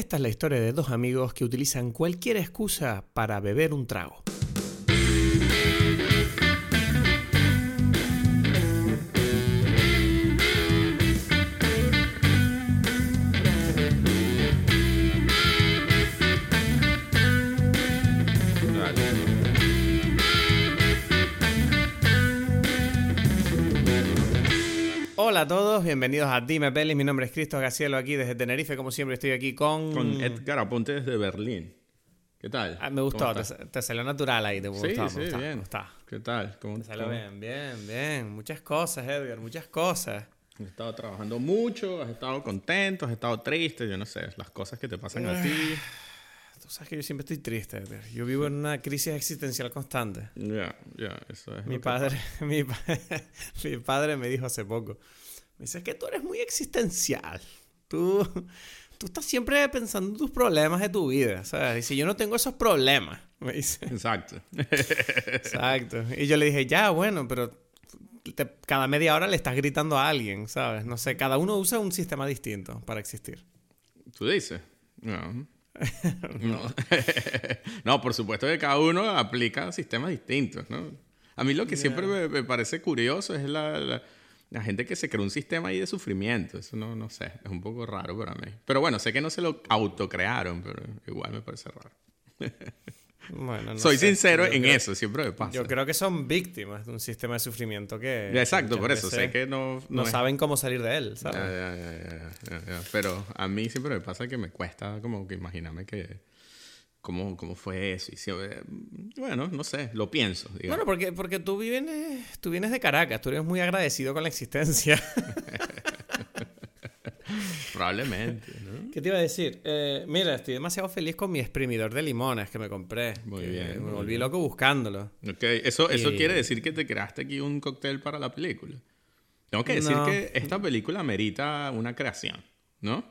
Esta es la historia de dos amigos que utilizan cualquier excusa para beber un trago. Hola a todos, bienvenidos a Dime Pelis. Mi nombre es Cristo Gacielo aquí desde Tenerife. Como siempre, estoy aquí con. Con Edgar Aponte desde Berlín. ¿Qué tal? Ah, me gustó, te, te salió natural ahí. Te Sí, gustó, sí, me gustó, bien. me gustó. ¿Qué tal? ¿Cómo, Te salió cómo- bien, bien, bien. Muchas cosas, Edgar, muchas cosas. Has estado trabajando mucho, has estado contento, has estado triste, yo no sé, las cosas que te pasan a ti. Tú sabes que yo siempre estoy triste, Edgar. Yo vivo en una crisis existencial constante. Ya, ya, eso es. Mi padre, mi, pa- mi padre me dijo hace poco, me dice, es que tú eres muy existencial. Tú, tú estás siempre pensando en tus problemas de tu vida, ¿sabes? Dice, yo no tengo esos problemas, me dice. Exacto. Exacto. Y yo le dije, ya, bueno, pero te- cada media hora le estás gritando a alguien, ¿sabes? No sé, cada uno usa un sistema distinto para existir. ¿Tú dices? No. No. no, por supuesto que cada uno aplica sistemas distintos, ¿no? A mí lo que siempre me, me parece curioso es la, la- la gente que se crea un sistema ahí de sufrimiento. Eso no, no sé, es un poco raro para mí. Pero bueno, sé que no se lo autocrearon, pero igual me parece raro. Bueno, no Soy sé. sincero Yo en creo- eso, siempre me pasa. Yo creo que son víctimas de un sistema de sufrimiento que... Exacto, por eso, sé que no... No, es- saben cómo salir de él, ¿sabes? ya, ya, ya, ya, ya. Pero a mí siempre me pasa que me cuesta como que imaginarme que... ¿Cómo, cómo fue eso? Bueno, no sé, lo pienso. digamos. Bueno, porque, porque tú, vienes, tú vienes de Caracas, tú eres muy agradecido con la existencia. Probablemente, ¿no? ¿Qué te iba a decir? Eh, mira, estoy demasiado feliz con mi exprimidor de limones que me compré. Muy bien, Me volví loco buscándolo. Ok, Eso, eso Y- quiere decir que te creaste aquí un cóctel para la película. Tengo que decir No. que esta película merita una creación, ¿no?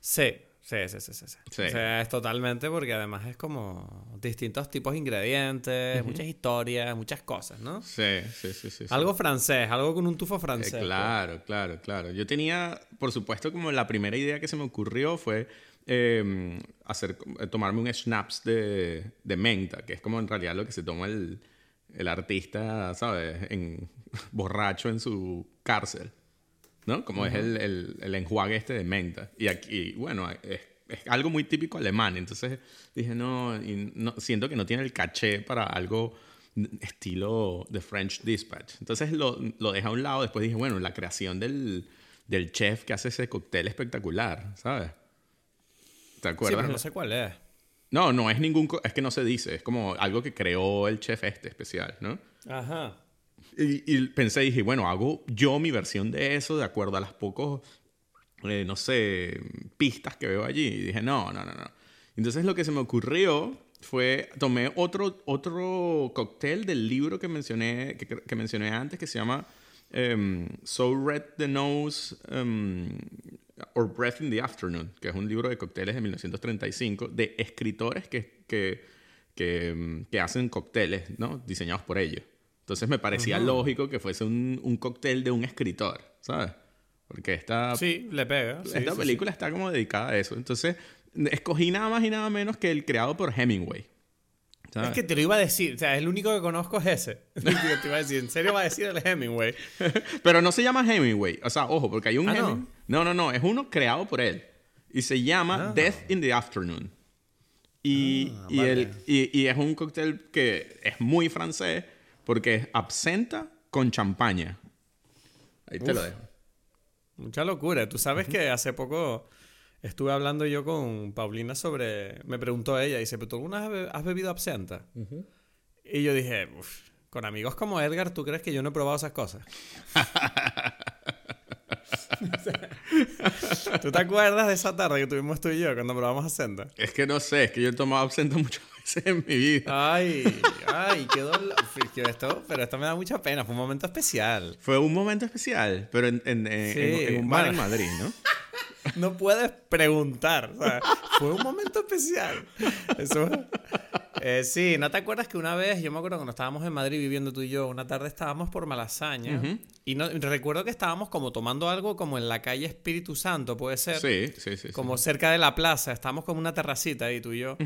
Sí, sí, sí, sí, sí. sí. Sí. O sea, es totalmente porque además es como distintos tipos de ingredientes, muchas historias, muchas cosas, ¿no? Sí, sí, sí, sí. sí. Algo francés, algo con un tufo Eh, francés. pues. claro, claro, claro. Yo tenía, por supuesto, como la primera idea que se me ocurrió fue eh, hacer, eh, tomarme un schnapps de, de menta, que es como en realidad lo que se toma el, el artista, ¿sabes? En, borracho en su cárcel, ¿no? Como es el, el, el enjuague este de menta. Y aquí, bueno, es, es algo muy típico alemán. Entonces dije, no, y no, siento que no tiene el caché para algo estilo The French Dispatch. Entonces lo, lo dejé a un lado. Después dije, bueno, la creación del, del chef que hace ese cóctel espectacular, ¿sabes? ¿Te Sí, acuerdas? pero no sé cuál es. No, no es ningún... Es que no se dice. Es como algo que creó el chef este especial, ¿no? Ajá. Y, y pensé, dije, bueno, hago yo mi versión de eso de acuerdo a las pocos, eh, no sé, pistas que veo allí. Y dije, no, no, no, no. Entonces lo que se me ocurrió fue, tomé otro, otro cóctel del libro que mencioné, que, que mencioné antes, que se llama em, So Red the Nose em, or Breath in the Afternoon, que es un libro de cócteles de 1935 de escritores que, que, que, em, que hacen cócteles, ¿no? Diseñados por ellos. Entonces me parecía lógico que fuese un, un cóctel de un escritor, ¿sabes? Porque esta, Sí, le pega. sí, esta sí, película está como dedicada a eso. Entonces escogí nada más y nada menos que el creado por Hemingway. sí. ¿sabes? Es que te lo iba a decir. O sea, el único que conozco es ese. Te iba a decir, ¿en serio va a decir el Hemingway? Pero no se llama Hemingway. O sea, ojo, porque hay un Ah, ¿no? Heming- no, no, no. Es uno creado por él. Y se llama Ah. Death in the Afternoon. Y, Ah, y, vale. el- y- y es un cóctel que es muy francés porque es absenta con champaña. Ahí te lo dejo. Mucha locura. Tú sabes que hace poco estuve hablando yo con Paulina sobre... Me preguntó ella, dice, ¿pero tú alguna vez has be- has bebido absenta? Y yo dije, "Uf, con amigos como Edgar, ¿tú crees que yo no he probado esas cosas? ¿Tú te acuerdas de esa tarde que tuvimos tú y yo cuando probamos absenta? Es que no sé, es que yo he tomado absenta muchas veces en mi vida. Ay, ay, qué dolor. Esto, pero esto me da mucha pena. Fue un momento especial. Fue un momento especial, pero en, en- en- Sí, en- en un bar en. Madrid, ¿no? No puedes preguntar. o sea, fue un momento especial. Eso. Eh, sí, ¿no te acuerdas que una vez, yo me acuerdo cuando estábamos en Madrid viviendo tú y yo, una tarde estábamos por Malasaña y no, recuerdo que estábamos como tomando algo como en la calle Espíritu Santo, puede ser. Sí, sí, sí. Como cerca de la plaza, estábamos como una terracita ahí tú y yo.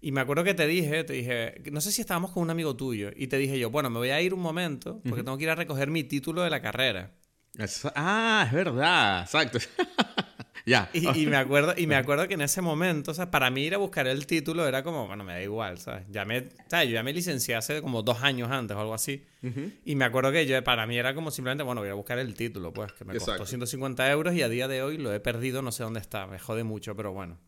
Y me acuerdo que te dije, te dije, no sé si estábamos con un amigo tuyo y te dije yo, bueno, me voy a ir un momento porque tengo que ir a recoger mi título de la carrera. ah, es verdad, exacto. Ya. Y, me acuerdo, y me acuerdo que en ese momento, o sea, para mí ir a buscar el título era como, bueno, me da igual, ¿sabes? Ya me, ¿sabes? Yo ya me licencié hace como dos años antes o algo así. Y me acuerdo que yo, para mí era como simplemente, bueno, voy a buscar el título, pues, que me costó 150 euros y a día de hoy lo he perdido, no sé dónde está, me jode mucho, pero bueno.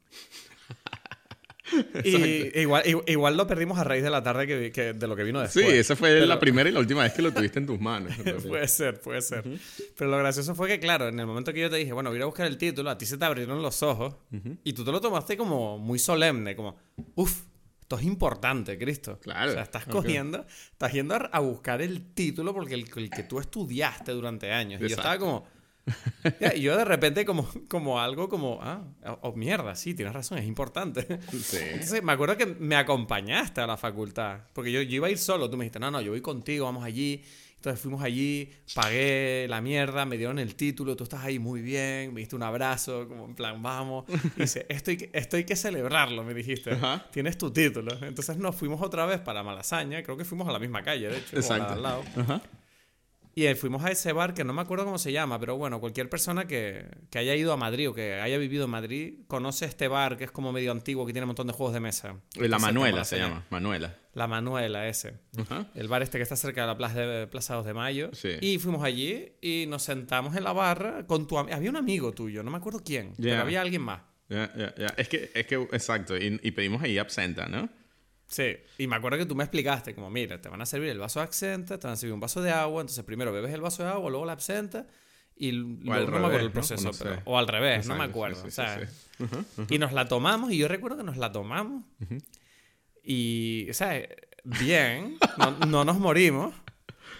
Y igual, igual lo perdimos a raíz de la tarde que, de lo que vino después. Sí, esa fue la primera y la última vez que lo tuviste en tus manos. puede ser, puede ser. Pero lo gracioso fue que, claro, en el momento que yo te dije, bueno, voy a buscar el título, a ti se te abrieron los ojos y tú te lo tomaste como muy solemne, como, uff, esto es importante, Cristo. Claro. O sea, estás cogiendo, estás yendo a buscar el título porque el, el que tú estudiaste durante años. Y yo estaba como y yo de repente como, como algo como, ah, oh, mierda, sí, tienes razón, es importante. Entonces me acuerdo que me acompañaste a la facultad, porque yo, yo iba a ir solo, tú me dijiste, no, no, yo voy contigo, vamos allí. Entonces fuimos allí, pagué la mierda, me dieron el título, tú estás ahí muy bien, me diste un abrazo, como en plan, vamos. Y dice, esto hay que, esto hay que celebrarlo, me dijiste. Tienes tu título. Entonces nos fuimos otra vez para Malasaña, creo que fuimos a la misma calle, de hecho, Exacto. al lado. Ajá. Y fuimos a ese bar que no me acuerdo cómo se llama, pero bueno, cualquier persona que, que, haya ido a Madrid o que haya vivido en Madrid conoce este bar que es como medio antiguo, que tiene un montón de juegos de mesa. La Manuela se, llama, Manuela. La Manuela, ese. El bar este que está cerca de la Plaza de, Plaza 2 de Mayo. Y fuimos allí y nos sentamos en la barra con tu Había un amigo tuyo, no me acuerdo quién, pero había alguien más. Ya, ya. Es que, es que, exacto, y, y pedimos ahí absenta, ¿no? Sí, y me acuerdo que tú me explicaste, como, mira, te van a servir el vaso de absenta, te van a servir un vaso de agua, entonces primero bebes el vaso de agua, luego la absenta, y luego no me acuerdo el proceso, o al revés, no me acuerdo. Y nos la tomamos, y yo recuerdo que nos la tomamos, y, o sea, bien, no, nos morimos,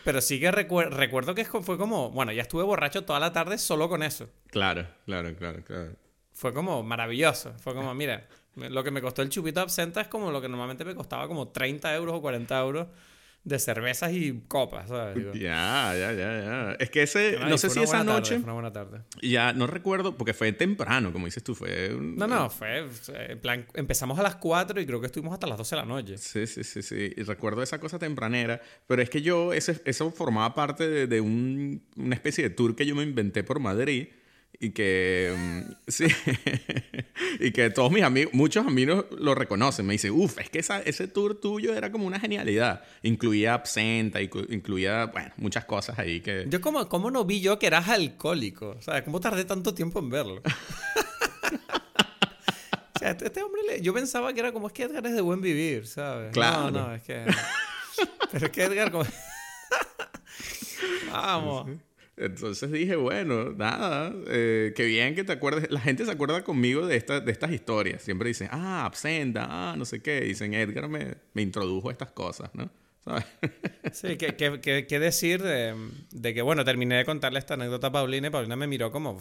pero sí que recuerdo que fue como, bueno, ya estuve borracho toda la tarde solo con eso. Claro, claro, claro, claro. Fue como maravilloso, fue como, mira, lo que me costó el chupito absenta es como lo que normalmente me costaba como 30 euros o 40 euros de cervezas y copas, ¿sabes? Ya, ya, ya, ya. Es que ese, no, sé si esa noche... fue una buena tarde. Ya, no recuerdo, porque fue temprano, como dices tú, fue... no, no, fue, en plan, empezamos a las 4 y creo que estuvimos hasta las 12 de la noche. Sí, sí, sí, sí. Y recuerdo esa cosa tempranera, pero es que yo, ese, eso formaba parte de, de un, una especie de tour que yo me inventé por Madrid y que mm, sí y que todos mis amigos muchos amigos lo reconocen. Me dicen uff es que esa, ese tour tuyo era como una genialidad incluía absenta incluía bueno muchas cosas ahí que yo como cómo no vi yo que eras alcohólico o sea cómo tardé tanto tiempo en verlo o sea este, este hombre yo pensaba que era como es que Edgar es de buen vivir sabes claro. no no es que pero es que Edgar como vamos entonces dije, bueno, nada, eh, qué bien que te acuerdes. La gente se acuerda conmigo de, esta, de estas historias. Siempre dicen, ah, absenta, ah, no sé qué. Dicen, Edgar me, me introdujo a estas cosas, ¿no? ¿Sabes? Sí, ¿qué, decir de, de, que, bueno, terminé de contarle esta anécdota a Paulina y Paulina me miró como,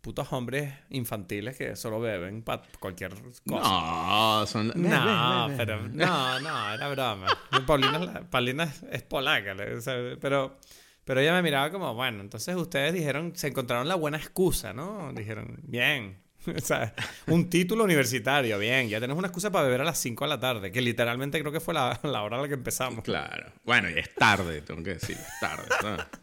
putos hombres infantiles que solo beben para cualquier cosa. No, son... No, pero... No, no, era broma. Paulina, Paulina es polaca, pero... Pero ella me miraba como, bueno, entonces ustedes dijeron, se encontraron la buena excusa, ¿no? Dijeron, bien. o sea, un título universitario, bien. Ya tenemos una excusa para beber a las 5 de la tarde, que literalmente creo que fue la, hora a la que empezamos. Claro. Bueno, y es tarde, tengo que decir, es tarde.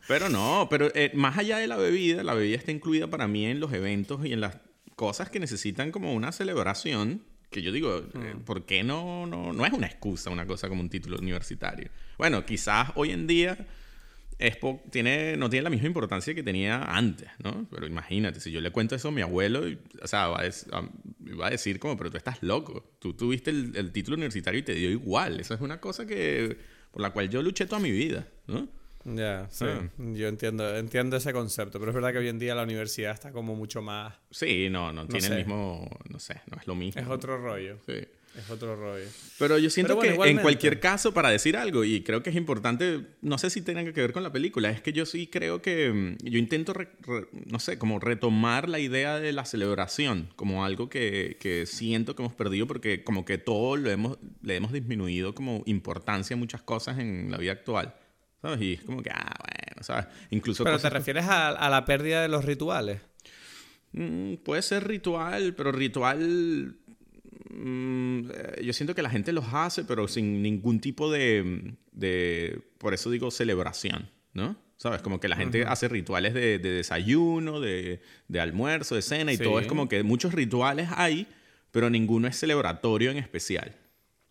Pero no, pero eh, más allá de la bebida, la bebida está incluida para mí en los eventos y en las cosas que necesitan como una celebración que yo digo, eh, mm. ¿por qué no, no, no es una excusa una cosa como un título universitario? Bueno, quizás hoy en día tiene, no tiene la misma importancia que tenía antes, ¿no? Pero imagínate, si yo le cuento eso a mi abuelo, o sea, va a, decir como, pero tú estás loco. Tú tuviste el, el, título universitario y te dio igual. Esa es una cosa que, por la cual yo luché toda mi vida, ¿no? Ya, sí. Ah. Yo entiendo, entiendo ese concepto, pero es verdad que hoy en día la universidad está como mucho más... Sí, no, no, tiene sé. el mismo, no sé, no es lo mismo. Es otro rollo. Sí. Es otro rollo. Pero yo siento Pero bueno, que igualmente. en cualquier caso, para decir algo, y creo que es importante, no sé si tenga que ver con la película, es que yo sí creo que mm, yo intento, re- re- no sé, como retomar la idea de la celebración, como algo que, que siento que hemos perdido porque como que todo lo hemos, le hemos disminuido como importancia a muchas cosas en la vida actual. ¿Sabes? Y es como que, ah, bueno, ¿sabes? Incluso Pero te refieres a, a la pérdida de los rituales. Mm, puede ser ritual, pero ritual. Mm, eh, yo siento que la gente los hace, pero sin ningún tipo de. de por eso digo celebración, ¿no? ¿Sabes? Como que la gente hace rituales de, de desayuno, de, de almuerzo, de cena, y Sí. todo es como que muchos rituales hay, pero ninguno es celebratorio en especial.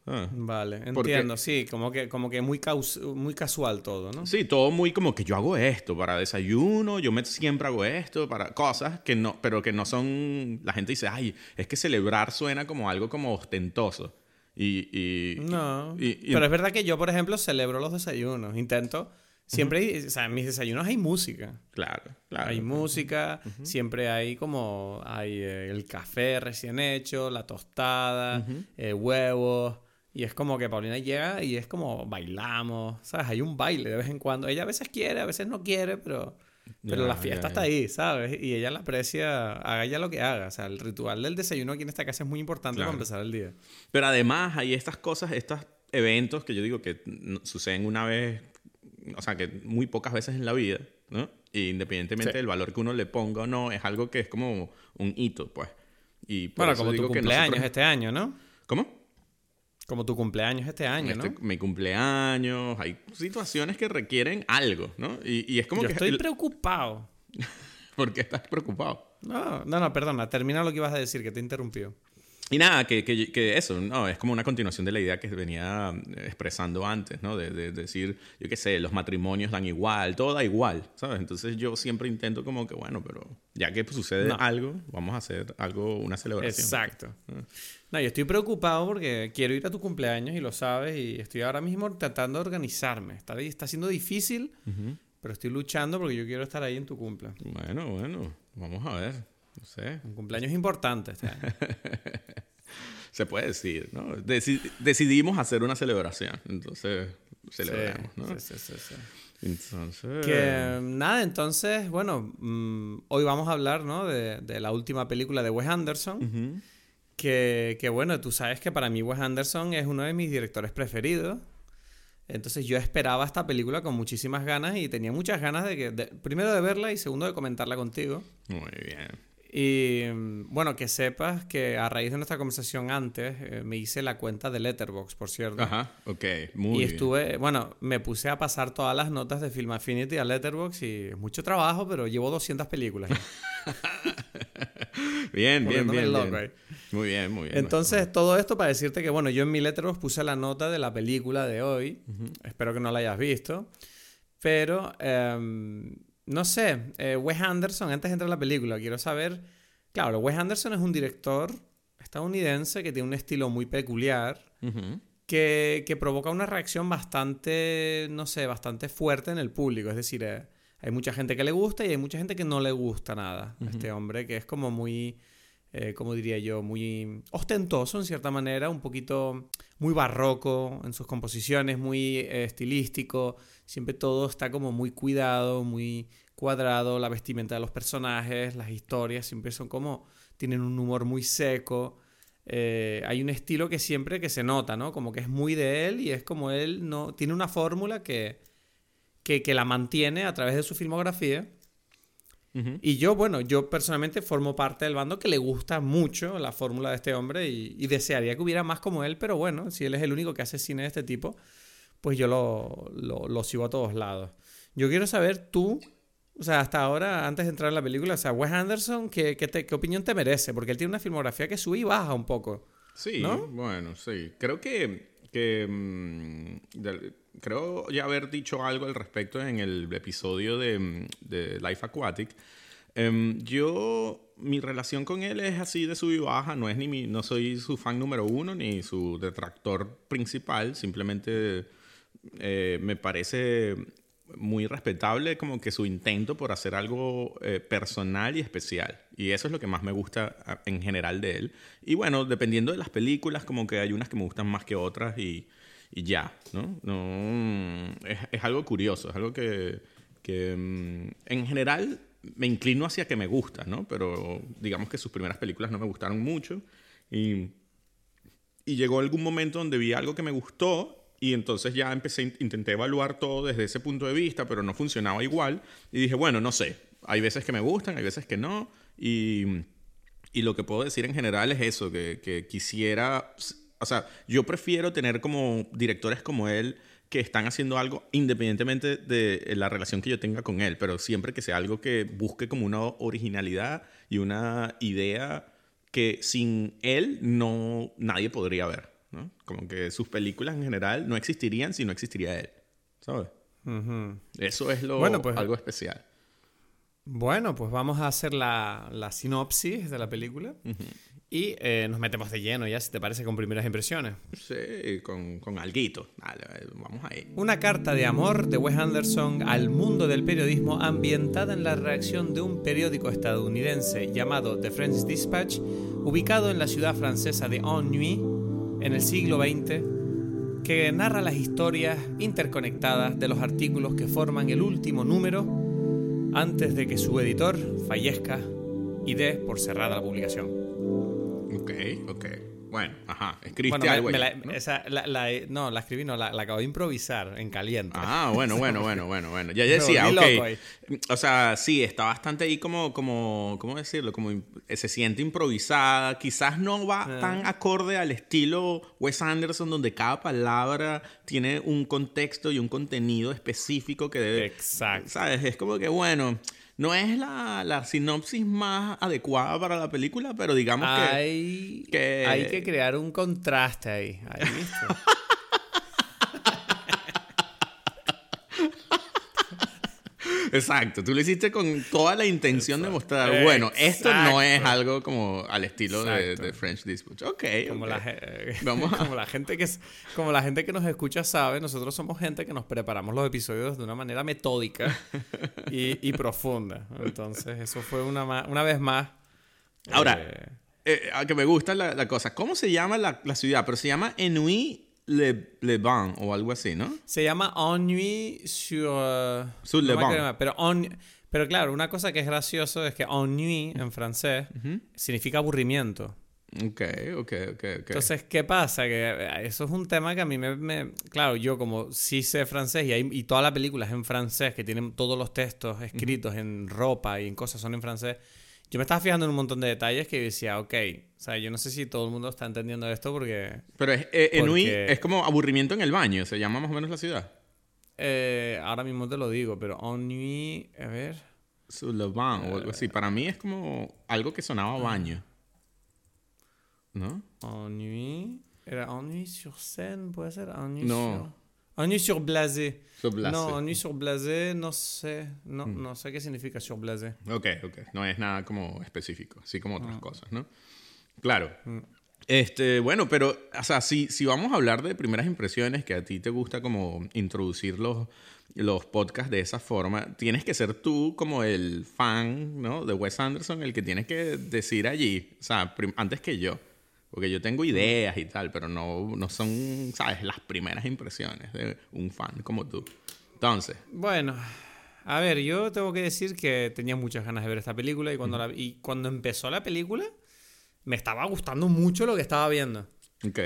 Ah. Vale, Porque- entiendo, sí, como que, como que muy, caus- muy casual todo, ¿no? Sí, todo muy como que yo hago esto para desayuno, yo me, siempre hago esto para cosas que no, pero que no son, la gente dice, ay, es que celebrar suena como algo como ostentoso. Y, y- No, y- y- pero es verdad que yo, por ejemplo, celebro los desayunos, intento, siempre, hay- o sea, en mis desayunos hay música. claro, claro. Hay música, siempre hay como hay eh, el café recién hecho, la tostada, eh, huevos. Y es como que Paulina llega y es como bailamos, ¿sabes? Hay un baile de vez en cuando. Ella a veces quiere, a veces no quiere, pero, pero Ya, la fiesta ya, está ahí, ¿sabes? Y ella la aprecia, haga ya lo que haga. O sea, el ritual del desayuno aquí en esta casa es muy importante Claro. para empezar el día. Pero además hay estas cosas, estos eventos que yo digo que suceden una vez, o sea, que muy pocas veces en la vida, ¿no? Y independientemente Sí. del valor que uno le ponga o no, es algo que es como un hito, pues. Y Bueno, como tu cumpleaños nosotros- este año, ¿no? ¿Cómo? Como tu cumpleaños este año, Este- ¿no? mi cumpleaños, hay situaciones que requieren algo, ¿no? Y, y es como Yo que... estoy preocupado. ¿Por qué estás preocupado? No, no, no, perdona, termina lo que ibas a decir, que te interrumpió. Y nada, que, que, que eso, ¿no? Es como una continuación de la idea que venía eh, expresando antes, ¿no? De, de decir, yo qué sé, los matrimonios dan igual, todo da igual, ¿sabes? Entonces yo siempre intento como que, bueno, pero ya que sucede No. algo, vamos a hacer algo, una celebración. Exacto. No, yo estoy preocupado porque quiero ir a tu cumpleaños y lo sabes y estoy ahora mismo tratando de organizarme. Está, está siendo difícil, pero estoy luchando porque yo quiero estar ahí en tu cumple. Bueno, bueno, vamos a ver, no sé. Un cumpleaños importante este año. Se puede decir, ¿no? Deci- decidimos hacer una celebración, entonces celebramos, Sí, ¿no? sí, sí, sí, sí. Entonces... Que nada, entonces, bueno, mm, hoy vamos a hablar, ¿no? De, de la última película de Wes Anderson. Ujú. Que, que bueno, tú sabes que para mí Wes Anderson es uno de mis directores preferidos. Entonces yo esperaba esta película con muchísimas ganas y tenía muchas ganas de que, de- primero de verla y segundo de comentarla contigo. Muy bien. Y mm, bueno, que sepas que a raíz de nuestra conversación antes eh, me hice la cuenta de Letterboxd, por cierto. Ajá, ok, muy y bien. estuve, bueno, me puse a pasar todas las notas de Film Affinity a Letterboxd y es mucho trabajo, pero llevo 200 películas. Bien, bien, bien. Muy bien, muy bien. Entonces, todo esto para decirte que, bueno, yo en mi Letterboxd puse la nota de la película de hoy. Espero que no la hayas visto. Pero, em, no sé, eh, Wes Anderson, antes de entrar a la película, quiero saber... Claro, Wes Anderson es un director estadounidense que tiene un estilo muy peculiar que, que provoca una reacción bastante, no sé, bastante fuerte en el público. Es decir, eh, hay mucha gente que le gusta y hay mucha gente que no le gusta nada este hombre, que es como muy, eh, como diría yo, muy ostentoso en cierta manera, un poquito muy barroco en sus composiciones, muy eh, estilístico. Siempre todo está como muy cuidado, muy cuadrado, la vestimenta de los personajes, las historias siempre son como, tienen un humor muy seco. Eh, hay un estilo que siempre que se nota, ¿no? Como que es muy de él y es como él no tiene una fórmula que, que, que la mantiene a través de su filmografía. Y yo, bueno, yo personalmente formo parte del bando que le gusta mucho la fórmula de este hombre y, y desearía que hubiera más como él, pero bueno, si él es el único que hace cine de este tipo, pues yo lo, lo, lo sigo a todos lados. Yo quiero saber tú, o sea, hasta ahora, antes de entrar en la película, o sea, Wes Anderson, ¿qué, qué, te- qué opinión te merece? Porque él tiene una filmografía que sube y baja un poco. Sí, ¿No? bueno, sí. Creo que, que mm, del- creo ya haber dicho algo al respecto en el episodio de, mm, de Life Aquatic. Em, yo, mi relación con él es así de sub baja. No es ni mi, no soy su fan número uno ni su detractor principal. Simplemente eh, me parece muy respetable como que su intento por hacer algo eh, personal y especial. Y eso es lo que más me gusta en general de él. Y bueno, dependiendo de las películas, como que hay unas que me gustan más que otras y, y ya, ¿no? no es, es algo curioso, es algo que, que mm, en general me inclino hacia que me gusta, ¿no? Pero digamos que sus primeras películas no me gustaron mucho y, y llegó algún momento donde vi algo que me gustó y entonces ya empecé, intenté evaluar todo desde ese punto de vista, pero no funcionaba igual. Y dije, bueno, no sé, hay veces que me gustan, hay veces que no. Y, y lo que puedo decir en general es eso, que, que quisiera, o sea, yo prefiero tener como directores como él que están haciendo algo independientemente de la relación que yo tenga con él, pero siempre que sea algo que busque como una originalidad y una idea que sin él no nadie podría ver, ¿no? Como que sus películas en general no existirían si no existiría él, ¿sabes? Ujú. Eso es lo Bueno, pues- algo especial. Bueno, pues vamos a hacer la, la sinopsis de la película y eh, nos metemos de lleno ya, si te parece, con primeras impresiones. Sí, con, con alguito. Dale, vamos ahí. Una carta de amor de Wes Anderson al mundo del periodismo ambientada en la reacción de un periódico estadounidense llamado The French Dispatch, ubicado en la ciudad francesa de Ennui en el siglo XX, que narra las historias interconectadas de los artículos que forman el último número antes de que su editor fallezca y dé por cerrada la publicación. Ok, ok. Bueno, ajá. Escribiste Bueno, algo me ahí, la- ¿no? esa- la- la- no, la escribí, no, la, la acabo de improvisar en caliente. Ah, bueno, bueno, bueno, bueno, bueno. Ya Me decía, ok. O sea, sí, está bastante ahí como, como, ¿cómo decirlo? Como im- se siente improvisada. Quizás no va Ah. tan acorde al estilo Wes Anderson, donde cada palabra tiene un contexto y un contenido específico que debe... Exacto. ¿Sabes? Es como que, bueno, no es la, la sinopsis más adecuada para la película, pero digamos que... hay, que- hay que crear un contraste ahí. ahí Exacto, tú lo hiciste con toda la intención de mostrar, bueno, esto no es Exacto. algo como al estilo de, Exacto. de French Dispatch. Ok, Como, ok. la, ge- Vamos a- como la gente que como la gente que nos escucha sabe, nosotros somos gente que nos preparamos los episodios de una manera metódica y, y profunda. Entonces, eso fue una, una vez más. Ahora, eh, eh, a que me gusta la, la cosa. ¿Cómo se llama la, la ciudad? Pero se llama Ennui Le, Le Ban o algo así, ¿no? se llama Ennui sur. eh, Sur no le acuerdo, pero, pero claro, una cosa que es gracioso es que ennui en francés significa aburrimiento. Ok, ok, ok, ok. Entonces, ¿qué pasa? Que eh, eso es un tema que a mí me... me- claro, yo como sí sé francés y, hay, y toda la película es en francés, que tienen todos los textos escritos en ropa y en cosas son en francés, yo me estaba fijando en un montón de detalles que decía, ok, sea, yo no sé si todo el mundo está entendiendo esto porque Pero es, eh, Porque- es como aburrimiento en el baño, se llama más o menos la ciudad. eh, ahora mismo te lo digo, pero ennui, a ver... Sur Le Ban o algo así. Para mí es como algo que sonaba a baño. ¿No? Ennui... ¿Era ennui sur scène? ¿Puede ser? Ennui No. sur... Ennui sur blasé. Sur blasé. No, ennui sur blasé, no sé. No, no sé qué significa sur blasé. Ok, ok. No es nada como específico, así como Ah. otras cosas, ¿no? Claro. Mm. Este, bueno, pero, o sea, si, si vamos a hablar de primeras impresiones, que a ti te gusta como introducir los, los podcasts de esa forma, tienes que ser tú como el fan, ¿no? De Wes Anderson, el que tienes que decir allí, o sea, antes que yo. Porque yo tengo ideas y tal, pero no, no son, ¿sabes? Las primeras impresiones de un fan como tú. Entonces, Bueno, a ver, yo tengo que decir que tenía muchas ganas de ver esta película y cuando, la, y cuando empezó la película me estaba gustando mucho lo que estaba viendo. ok.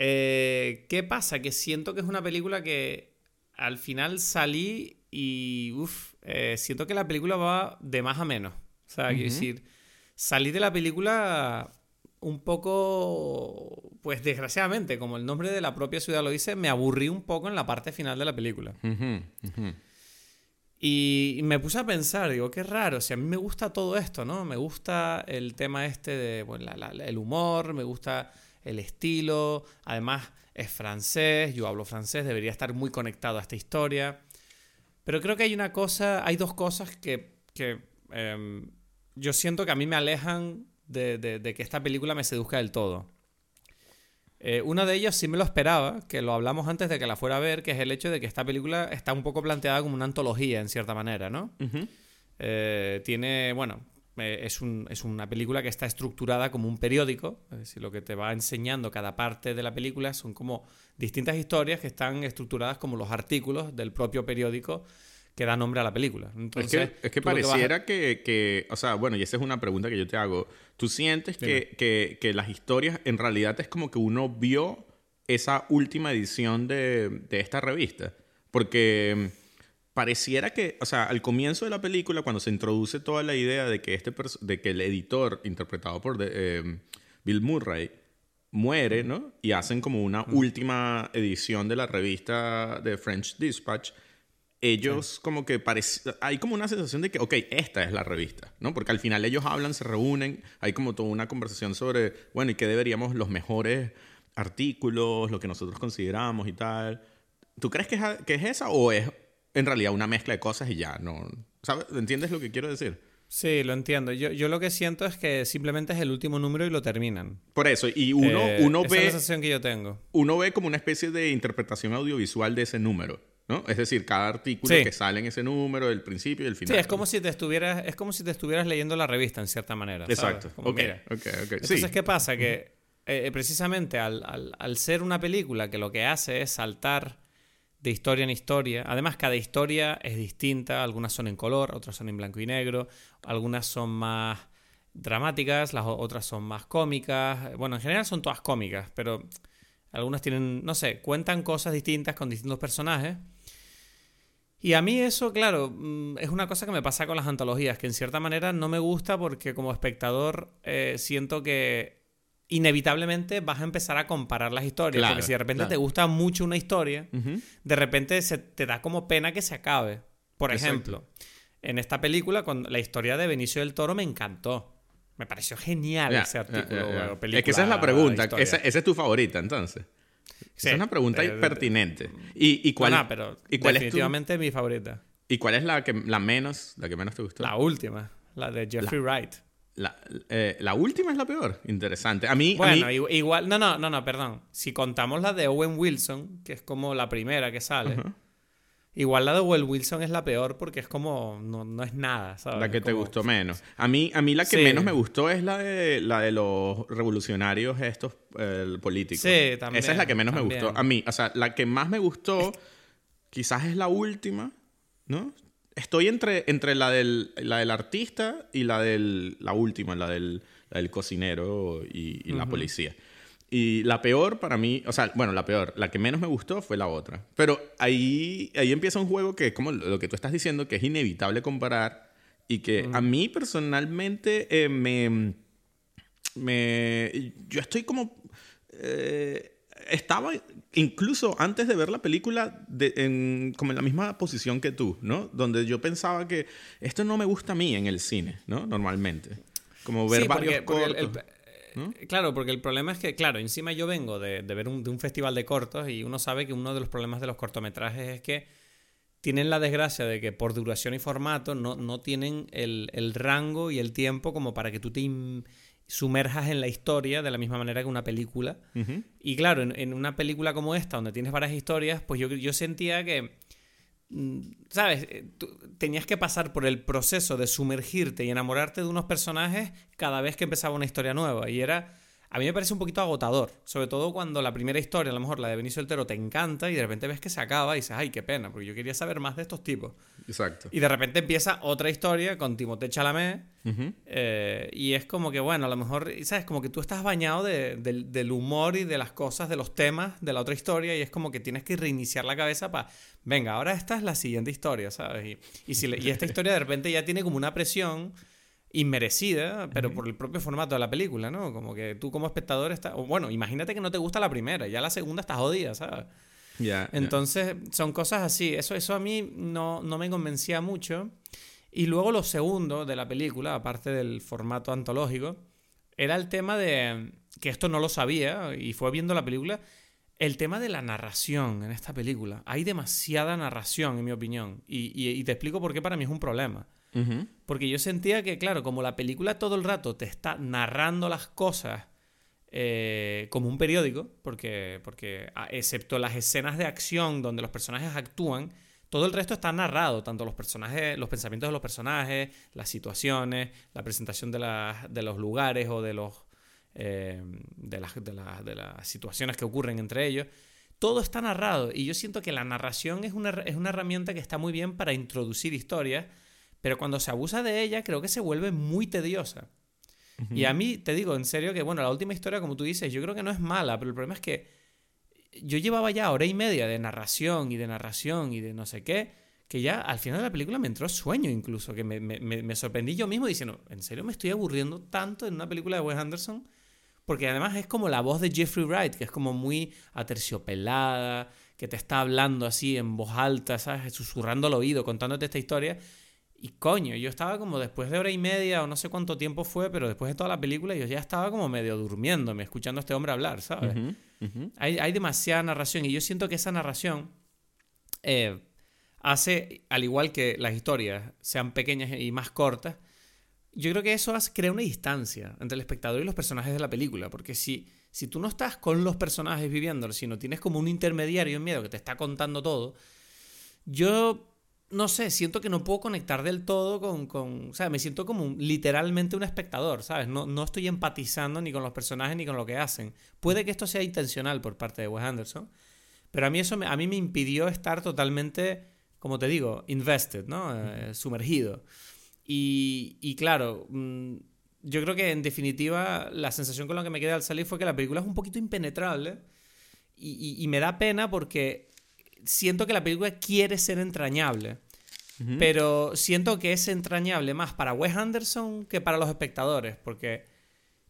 Eh, ¿Qué pasa? Que siento que es una película que al final salí y uf, eh, siento que la película va de más a menos. O sea, quiero decir, salí de la película un poco, pues desgraciadamente, como el nombre de la propia ciudad lo dice, me aburrí un poco en la parte final de la película. Ujú, ujú. Y me puse a pensar, digo, qué raro, si a mí me gusta todo esto, ¿no? Me gusta el tema este de, bueno, el humor, me gusta el estilo, además es francés, yo hablo francés, debería estar muy conectado a esta historia. Pero creo que hay una cosa, hay dos cosas que, que, em, yo siento que a mí me alejan de- de que esta película me seduzca del todo. Eh, uno de ellos sí me lo esperaba, que lo hablamos antes de que la fuera a ver, que es el hecho de que esta película está un poco planteada como una antología, en cierta manera, ¿no? Eh, tiene, bueno, eh, es, una película que está estructurada como un periódico, es decir, lo que te va enseñando cada parte de la película son como distintas historias que están estructuradas como los artículos del propio periódico que da nombre a la película. Entonces, es que, pareciera que, o sea, bueno, y esa es una pregunta que yo te hago. ¿Tú sientes que, las historias en realidad es como que uno vio esa última edición de, esta revista? Porque mm, pareciera que, o sea, al comienzo de la película, cuando se introduce toda la idea de que, este de que el editor, interpretado por eh, Bill Murray, muere, ¿no? Y hacen como una última edición de la revista de French Dispatch ellos como que parece, hay como una sensación de que, ok, esta es la revista, ¿no? Porque al final ellos hablan, se reúnen, hay como toda una conversación sobre, bueno, ¿y qué deberíamos los mejores artículos, lo que nosotros consideramos y tal? ¿Tú crees que es, que es esa o es en realidad una mezcla de cosas y ya? no ¿Sabes? ¿Entiendes lo que quiero decir? Sí, lo entiendo. Yo, yo lo que siento es que simplemente es el último número y lo terminan. Por eso, y uno, eh, uno ve... es la sensación que yo tengo. Uno ve como una especie de interpretación audiovisual de ese número. ¿No? Es decir, cada artículo que sale en ese número, el principio y el final. Sí, es como si te estuvieras, es como si te estuvieras leyendo la revista en cierta manera. Exacto. Entonces, ¿qué pasa? Que eh, eh, precisamente al, al, ser una película que lo que hace es saltar de historia en historia, además cada historia es distinta, algunas son en color, otras son en blanco y negro, algunas son más dramáticas, las otras son más cómicas, bueno, en general son todas cómicas, pero algunas tienen, no sé, cuentan cosas distintas con distintos personajes. Y a mí eso, claro, mm, es una cosa que me pasa con las antologías, que en cierta manera no me gusta porque como espectador eh, siento que inevitablemente vas a empezar a comparar las historias. porque si de repente te gusta mucho una historia, de repente se te da como pena que se acabe. Por ejemplo, en esta película, con la historia de Benicio del Toro me encantó. Me pareció genial ese artículo o película. Es que esa es la pregunta. Esa, esa, es tu favorita, entonces es una pregunta pertinente. ¿Y, cuál, pero definitivamente es mi favorita. ¿Y cuál es la, que, la, menos, la que menos te gustó? La última, la de Jeffrey Wright. Eh, la, última es la peor. Interesante. A mí. Bueno, igual. No, no, no, no, perdón. Si contamos la de Owen Wilson, que es como la primera que sale. Igual la de Will Wilson es la peor porque es como. No, es nada, ¿sabes? La que te gustó menos. A mí, a mí la que menos me gustó es la de, la de los revolucionarios estos políticos. Sí, también. Esa es la que menos me gustó. A mí, o sea, la que más me gustó, quizás es la última, ¿no? Estoy entre, entre la, del, la del artista y la del. La última, la del, del cocinero y, la policía. Y la peor para mí, o sea, bueno, la peor, la que menos me gustó fue la otra. Pero ahí, ahí empieza un juego que es como lo que tú estás diciendo, que es inevitable comparar y que a mí personalmente eh, me, me... Yo estoy como... Eh, estaba incluso antes de ver la película de, en, como en la misma posición que tú, ¿no? Donde yo pensaba que esto no me gusta a mí en el cine, ¿no? Normalmente. Como ver varios cortos. Eh, claro, porque el problema es que, claro, encima yo vengo de, ver un, de un festival de cortos y uno sabe que uno de los problemas de los cortometrajes es que tienen la desgracia de que por duración y formato no, no tienen el, el, rango y el tiempo como para que tú te sumerjas en la historia de la misma manera que una película. Y claro, en, en, una película como esta, donde tienes varias historias, pues yo, yo sentía que Mm, ¿sabes? Eh, tenías que pasar por el proceso de sumergirte y enamorarte de unos personajes cada vez que empezaba una historia nueva. Y era a mí me parece un poquito agotador, sobre todo cuando la primera historia, a lo mejor la de Benicio del Toro, te encanta y de repente ves que se acaba y dices, ay, qué pena, porque yo quería saber más de estos tipos. Exacto. Y de repente empieza otra historia con Timothée Chalamet eh, y es como que, bueno, a lo mejor, ¿sabes? Como que tú estás bañado del humor y de las cosas, de los temas de la otra historia y es como que tienes que reiniciar la cabeza para, venga, ahora esta es la siguiente historia, ¿sabes? Y, si y esta historia de repente ya tiene como una presión inmerecida, pero por el propio formato de la película, ¿no? Como que tú como espectador estás... Bueno, imagínate que no te gusta la primera, ya la segunda está jodida, ¿sabes? Ya. Entonces, son cosas así. Eso, eso a mí no, no me convencía mucho. Y luego lo segundo de la película, aparte del formato antológico, era el tema de... que esto no lo sabía y fue viendo la película. El tema de la narración en esta película. Hay demasiada narración, en mi opinión. Y, y te explico por qué para mí es un problema. Porque yo sentía que, claro, como la película todo el rato te está narrando las cosas eh, como un periódico, porque, porque excepto las escenas de acción donde los personajes actúan, todo el resto está narrado, tanto los personajes, los pensamientos de los personajes, las situaciones, la presentación de, de los lugares o de los eh, de, las, de, las situaciones que ocurren entre ellos. Todo está narrado y yo siento que la narración es una, es una herramienta que está muy bien para introducir historias, pero cuando se abusa de ella creo que se vuelve muy tediosa. Y a mí, te digo, en serio, que bueno, la última historia, como tú dices, yo creo que no es mala, pero el problema es que yo llevaba ya hora y media de narración y de narración y de no sé qué, que ya al final de la película me entró sueño incluso, que me, me, me sorprendí yo mismo diciendo, ¿en serio me estoy aburriendo tanto en una película de Wes Anderson? Porque además es como la voz de Jeffrey Wright, que es como muy aterciopelada, que te está hablando así en voz alta, ¿sabes? Susurrando al oído, contándote esta historia. Y coño, yo estaba como después de hora y media o no sé cuánto tiempo fue, pero después de toda la película yo ya estaba como medio durmiéndome, escuchando a este hombre hablar, ¿sabes? Hay, hay, demasiada narración y yo siento que esa narración eh, hace, al igual que las historias sean pequeñas y más cortas, yo creo que eso hace, crea una distancia entre el espectador y los personajes de la película, porque si, si tú no estás con los personajes viviéndolo, sino tienes como un intermediario en miedo que te está contando todo, yo no sé, siento que no puedo conectar del todo con, con o sea, me siento como literalmente un espectador, ¿sabes? No, no estoy empatizando ni con los personajes ni con lo que hacen. Puede que esto sea intencional por parte de Wes Anderson, pero a mí eso me, a mí me impidió estar totalmente, como te digo, invested, ¿no? Eh, sumergido. Y, y claro, mm, yo creo que en definitiva la sensación con la que me quedé al salir fue que la película es un poquito impenetrable y, y me da pena porque siento que la película quiere ser entrañable. Pero siento que es entrañable más para Wes Anderson que para los espectadores. Porque,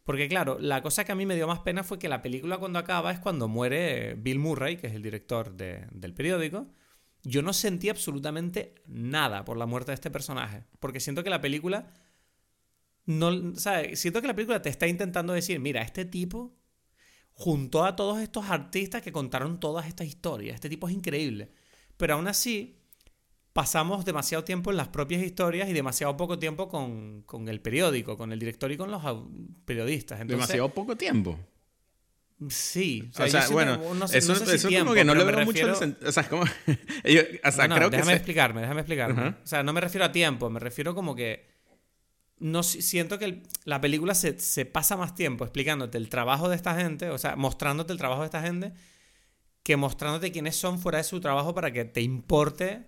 porque, claro, la cosa que a mí me dio más pena fue que la película cuando acaba es cuando muere Bill Murray, que es el director del periódico. Yo no sentí absolutamente nada por la muerte de este personaje. Porque siento que la película. No, ¿sabes? Siento que la película te está intentando decir: mira, este tipo juntó a todos estos artistas que contaron todas estas historias. Este tipo es increíble. Pero aún así, pasamos demasiado tiempo en las propias historias y demasiado poco tiempo con, el periódico, con el director y con los periodistas. demasiado poco tiempo. Sí, o sea, bueno, eso, es como que no le veo mucho O sea, es como. déjame explicarme, déjame explicarme. O sea, no me refiero a tiempo, me refiero como que no siento que la película se, se, pasa más tiempo explicándote el trabajo de esta gente, o sea, mostrándote el trabajo de esta gente, que mostrándote quiénes son fuera de su trabajo para que te importe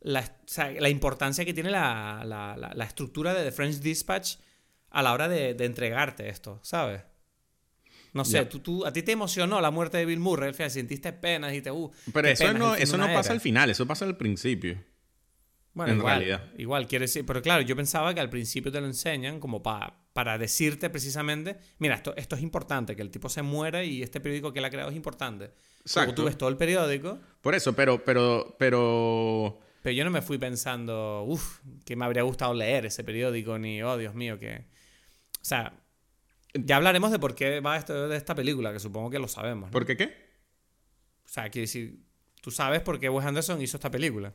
la, o sea, la importancia que tiene la, la, la, estructura de The French Dispatch a la hora de, de entregarte esto, ¿sabes? No sé, tú, tú, a ti te emocionó la muerte de Bill Murray, sentiste pena, dijiste, uh. Pero eso no, eso no pasa al final, eso pasa al principio. Bueno, en igual, realidad. Igual, quiere decir. Pero claro, yo pensaba que al principio te lo enseñan como para para decirte precisamente: mira, esto, esto es importante, que el tipo se muera y este periódico que él ha creado es importante. Exacto. Luego tú ves todo el periódico. Por eso, pero. Pero. Pero, pero yo no me fui pensando, uff, que me habría gustado leer ese periódico, ni, oh, Dios mío, que. O sea, ya hablaremos de por qué va esto de esta película, que supongo que lo sabemos. ¿Por qué qué? O sea, quiero decir, tú sabes por qué Wes Anderson hizo esta película.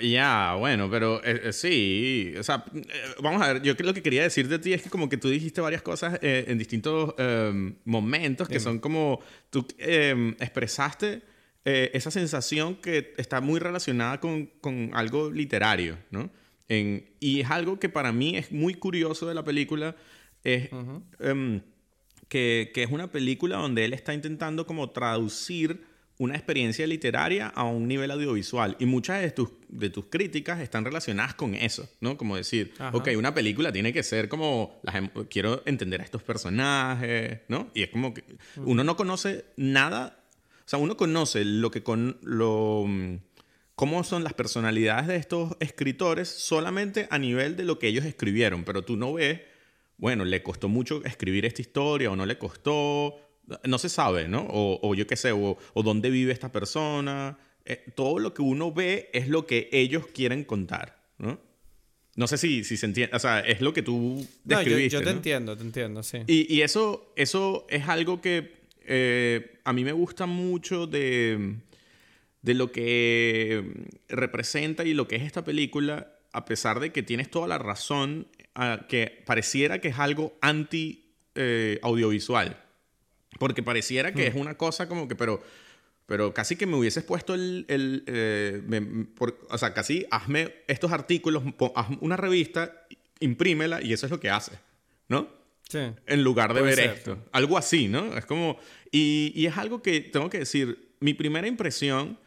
Ya, bueno, pero eh, eh, sí, o sea, eh, vamos a ver, yo lo que quería decir de ti es que como que tú dijiste varias cosas en distintos em, momentos que son como, tú em, expresaste esa sensación que está muy relacionada con, con algo literario, ¿no? En, y es algo que para mí es muy curioso de la película, es em, que, que es una película donde él está intentando como traducir una experiencia literaria a un nivel audiovisual. Y muchas de tus, de tus críticas están relacionadas con eso, ¿no? Como decir, ok, una película tiene que ser como, las, em, quiero entender a estos personajes, ¿no? Y es como que uno no conoce nada, o sea, uno conoce lo que con lo mm, cómo son las personalidades de estos escritores solamente a nivel de lo que ellos escribieron, pero tú no ves, bueno, le costó mucho escribir esta historia o no le costó, no se sabe, ¿no? O, yo qué sé, o, dónde vive esta persona. Eh, todo lo que uno ve es lo que ellos quieren contar, ¿no? No sé si, si se entiende, o sea, es lo que tú describiste. No, yo, te entiendo, te entiendo, sí. Y, eso, eso es algo que eh, a mí me gusta mucho de, de lo que representa y lo que es esta película, a pesar de que tienes toda la razón, que pareciera que es algo anti eh, audiovisual. Porque pareciera que es una cosa como que, pero, pero casi que me hubieses puesto el, el eh, me- por- o sea, casi hazme estos artículos, haz una revista, imprímela y eso es lo que hace, ¿no? Sí. en lugar de Puede ver ser. esto. Algo así, ¿no? Es como... Y, y es algo que tengo que decir, mi primera impresión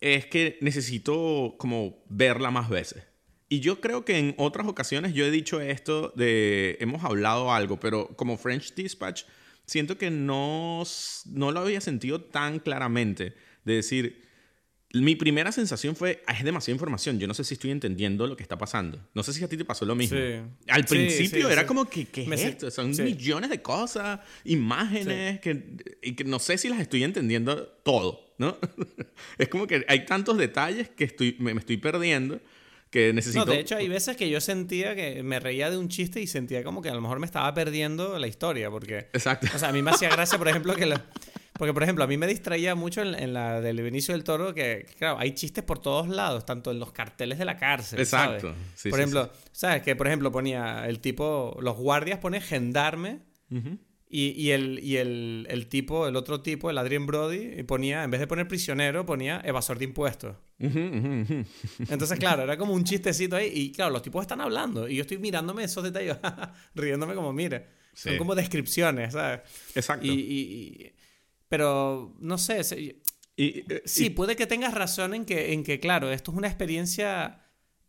es que necesito como verla más veces. Y yo creo que en otras ocasiones yo he dicho esto de... Hemos hablado algo, pero como French Dispatch, siento que no, no lo había sentido tan claramente. De decir, mi primera sensación fue, "Ah, es demasiada información, yo no sé si estoy entendiendo lo que está pasando. No sé si a ti te pasó lo mismo. Sí. Al principio sí, era sí. como que, ¿qué es Me esto? Son millones de cosas, imágenes, que, y que no sé si las estoy entendiendo todo, ¿no? es como que hay tantos detalles que estoy, me, me estoy perdiendo que necesito... No, de hecho hay veces que yo sentía que me reía de un chiste y sentía como que a lo mejor me estaba perdiendo la historia, porque... Exacto. O sea, a mí me hacía gracia, por ejemplo, que... lo- porque, por ejemplo, a mí me distraía mucho en, en la del Benicio del Toro que, que, claro, hay chistes por todos lados, tanto en los carteles de la cárcel, Exacto. ¿sabes? Sí, por sí, ejemplo, ¿sabes? Que, por ejemplo, ponía el tipo... Los guardias pone gendarme Ujú. Y, y el, y el, el tipo, el otro tipo, el Adrien Brody, ponía, en vez de poner prisionero, ponía evasor de impuestos. Entonces, claro, era como un chistecito ahí. Y claro, los tipos están hablando. Y yo estoy mirándome esos detalles, riéndome como, mire. Son como descripciones, ¿sabes? Exacto. Y, pero, no sé. se- Sí, puede que tengas razón en que, en que claro, esto es una experiencia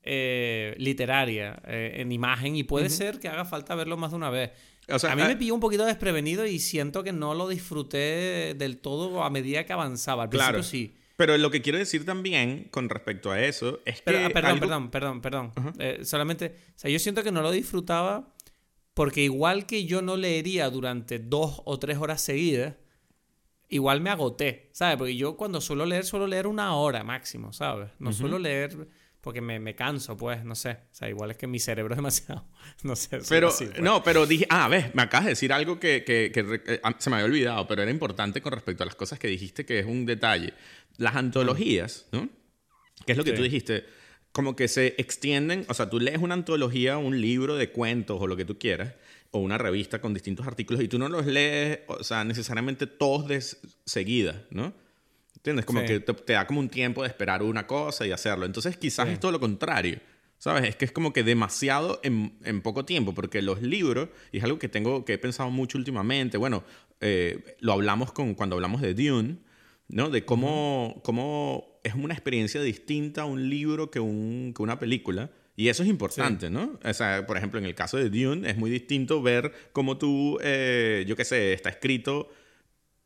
eh, literaria eh, en imagen y puede ser que haga falta verlo más de una vez. O sea, a mí me pilló un poquito desprevenido y siento que no lo disfruté del todo a medida que avanzaba. Al principio Claro. sí. Pero lo que quiero decir también con respecto a eso es Pero, que... ah, perdón, algo- perdón, perdón, perdón. Eh, solamente, o sea, yo siento que no lo disfrutaba porque igual que yo no leería durante dos o tres horas seguidas, igual me agoté, ¿sabes? Porque yo cuando suelo leer, suelo leer una hora máximo, ¿sabes? No suelo leer porque me, me canso, pues, no sé. O sea, igual es que mi cerebro es demasiado, no sé. Pero, así, pues. no, pero dije, ah, ves, me acabas de decir algo que, que- que eh, ah, se me había olvidado, pero era importante con respecto a las cosas que dijiste, que es un detalle. Las antologías, ¿no? Que es lo que Sí. tú dijiste, como que se extienden, o sea, tú lees una antología, un libro de cuentos o lo que tú quieras, o una revista con distintos artículos, y tú no los lees, o sea, necesariamente todos de seguida, ¿no? ¿Entiendes? Como Sí. que te, te da como un tiempo de esperar una cosa y hacerlo. Entonces, quizás Sí. es todo lo contrario. ¿Sabes? Es que es como que demasiado en, en poco tiempo, porque los libros, y es algo que tengo, que he pensado mucho últimamente, bueno, eh, lo hablamos con, cuando hablamos de Dune, ¿no? De cómo, cómo es una experiencia distinta un libro que, un, que una película. Y eso es importante, ¿no? O sea, por ejemplo, en el caso de Dune es muy distinto ver cómo tú, eh, yo qué sé, está escrito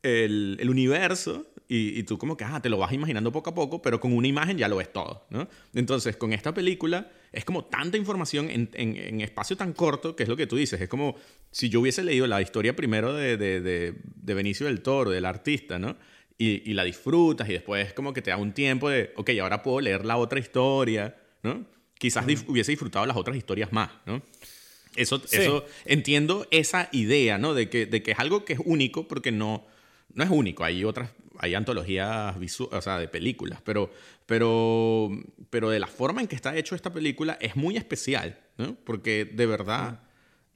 el, el universo y, y tú como que, ah, te lo vas imaginando poco a poco, pero con una imagen ya lo ves todo, ¿no? Entonces, con esta película es como tanta información en, en, en espacio tan corto, que es lo que tú dices, es como si yo hubiese leído la historia primero de, de, de, de Benicio del Toro, del artista, ¿no? Y, y la disfrutas y después como que te da un tiempo de, ok, ahora puedo leer la otra historia, ¿no? Quizás dif- hubiese disfrutado las otras historias más, ¿no? Eso, Sí. eso entiendo esa idea, ¿no? De que, de que es algo que es único porque no, no es único. Hay otras, hay antologías o sea, de películas, pero, pero, pero de la forma en que está hecho esta película es muy especial, ¿no? Porque de verdad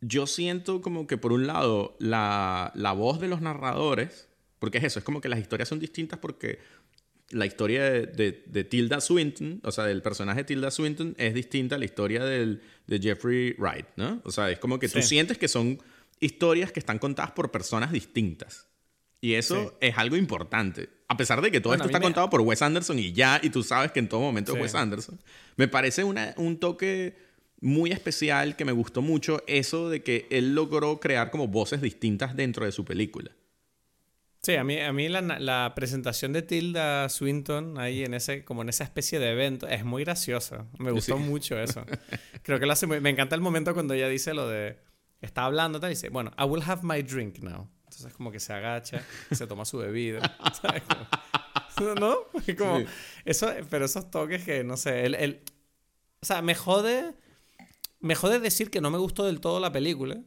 yo siento como que por un lado la, la voz de los narradores, porque es eso, es como que las historias son distintas porque la historia de, de- de Tilda Swinton, o sea, del personaje de Tilda Swinton, es distinta a la historia del, de Jeffrey Wright, ¿no? O sea, es como que tú Sí. sientes que son historias que están contadas por personas distintas. Y eso Sí. es algo importante. A pesar de que todo Bueno, esto está me- contado por Wes Anderson y ya, y tú sabes que en todo momento Sí. es Wes Anderson. Me parece una- un toque muy especial que me gustó mucho eso de que él logró crear como voces distintas dentro de su película. Sí, a mí, a mí la, la presentación de Tilda Swinton ahí en ese, como en esa especie de evento es muy graciosa. Me gustó Sí. mucho eso. Creo que lo hace muy- Me encanta el momento cuando ella dice lo de. Está hablando tal y dice, bueno, I will have my drink now. Entonces como que se agacha, se toma su bebida. ¿sabes? Como- ¿No? Como, Sí. eso, pero esos toques que, no sé, el, el- o sea, me jode, me jode decir que no me gustó del todo la película,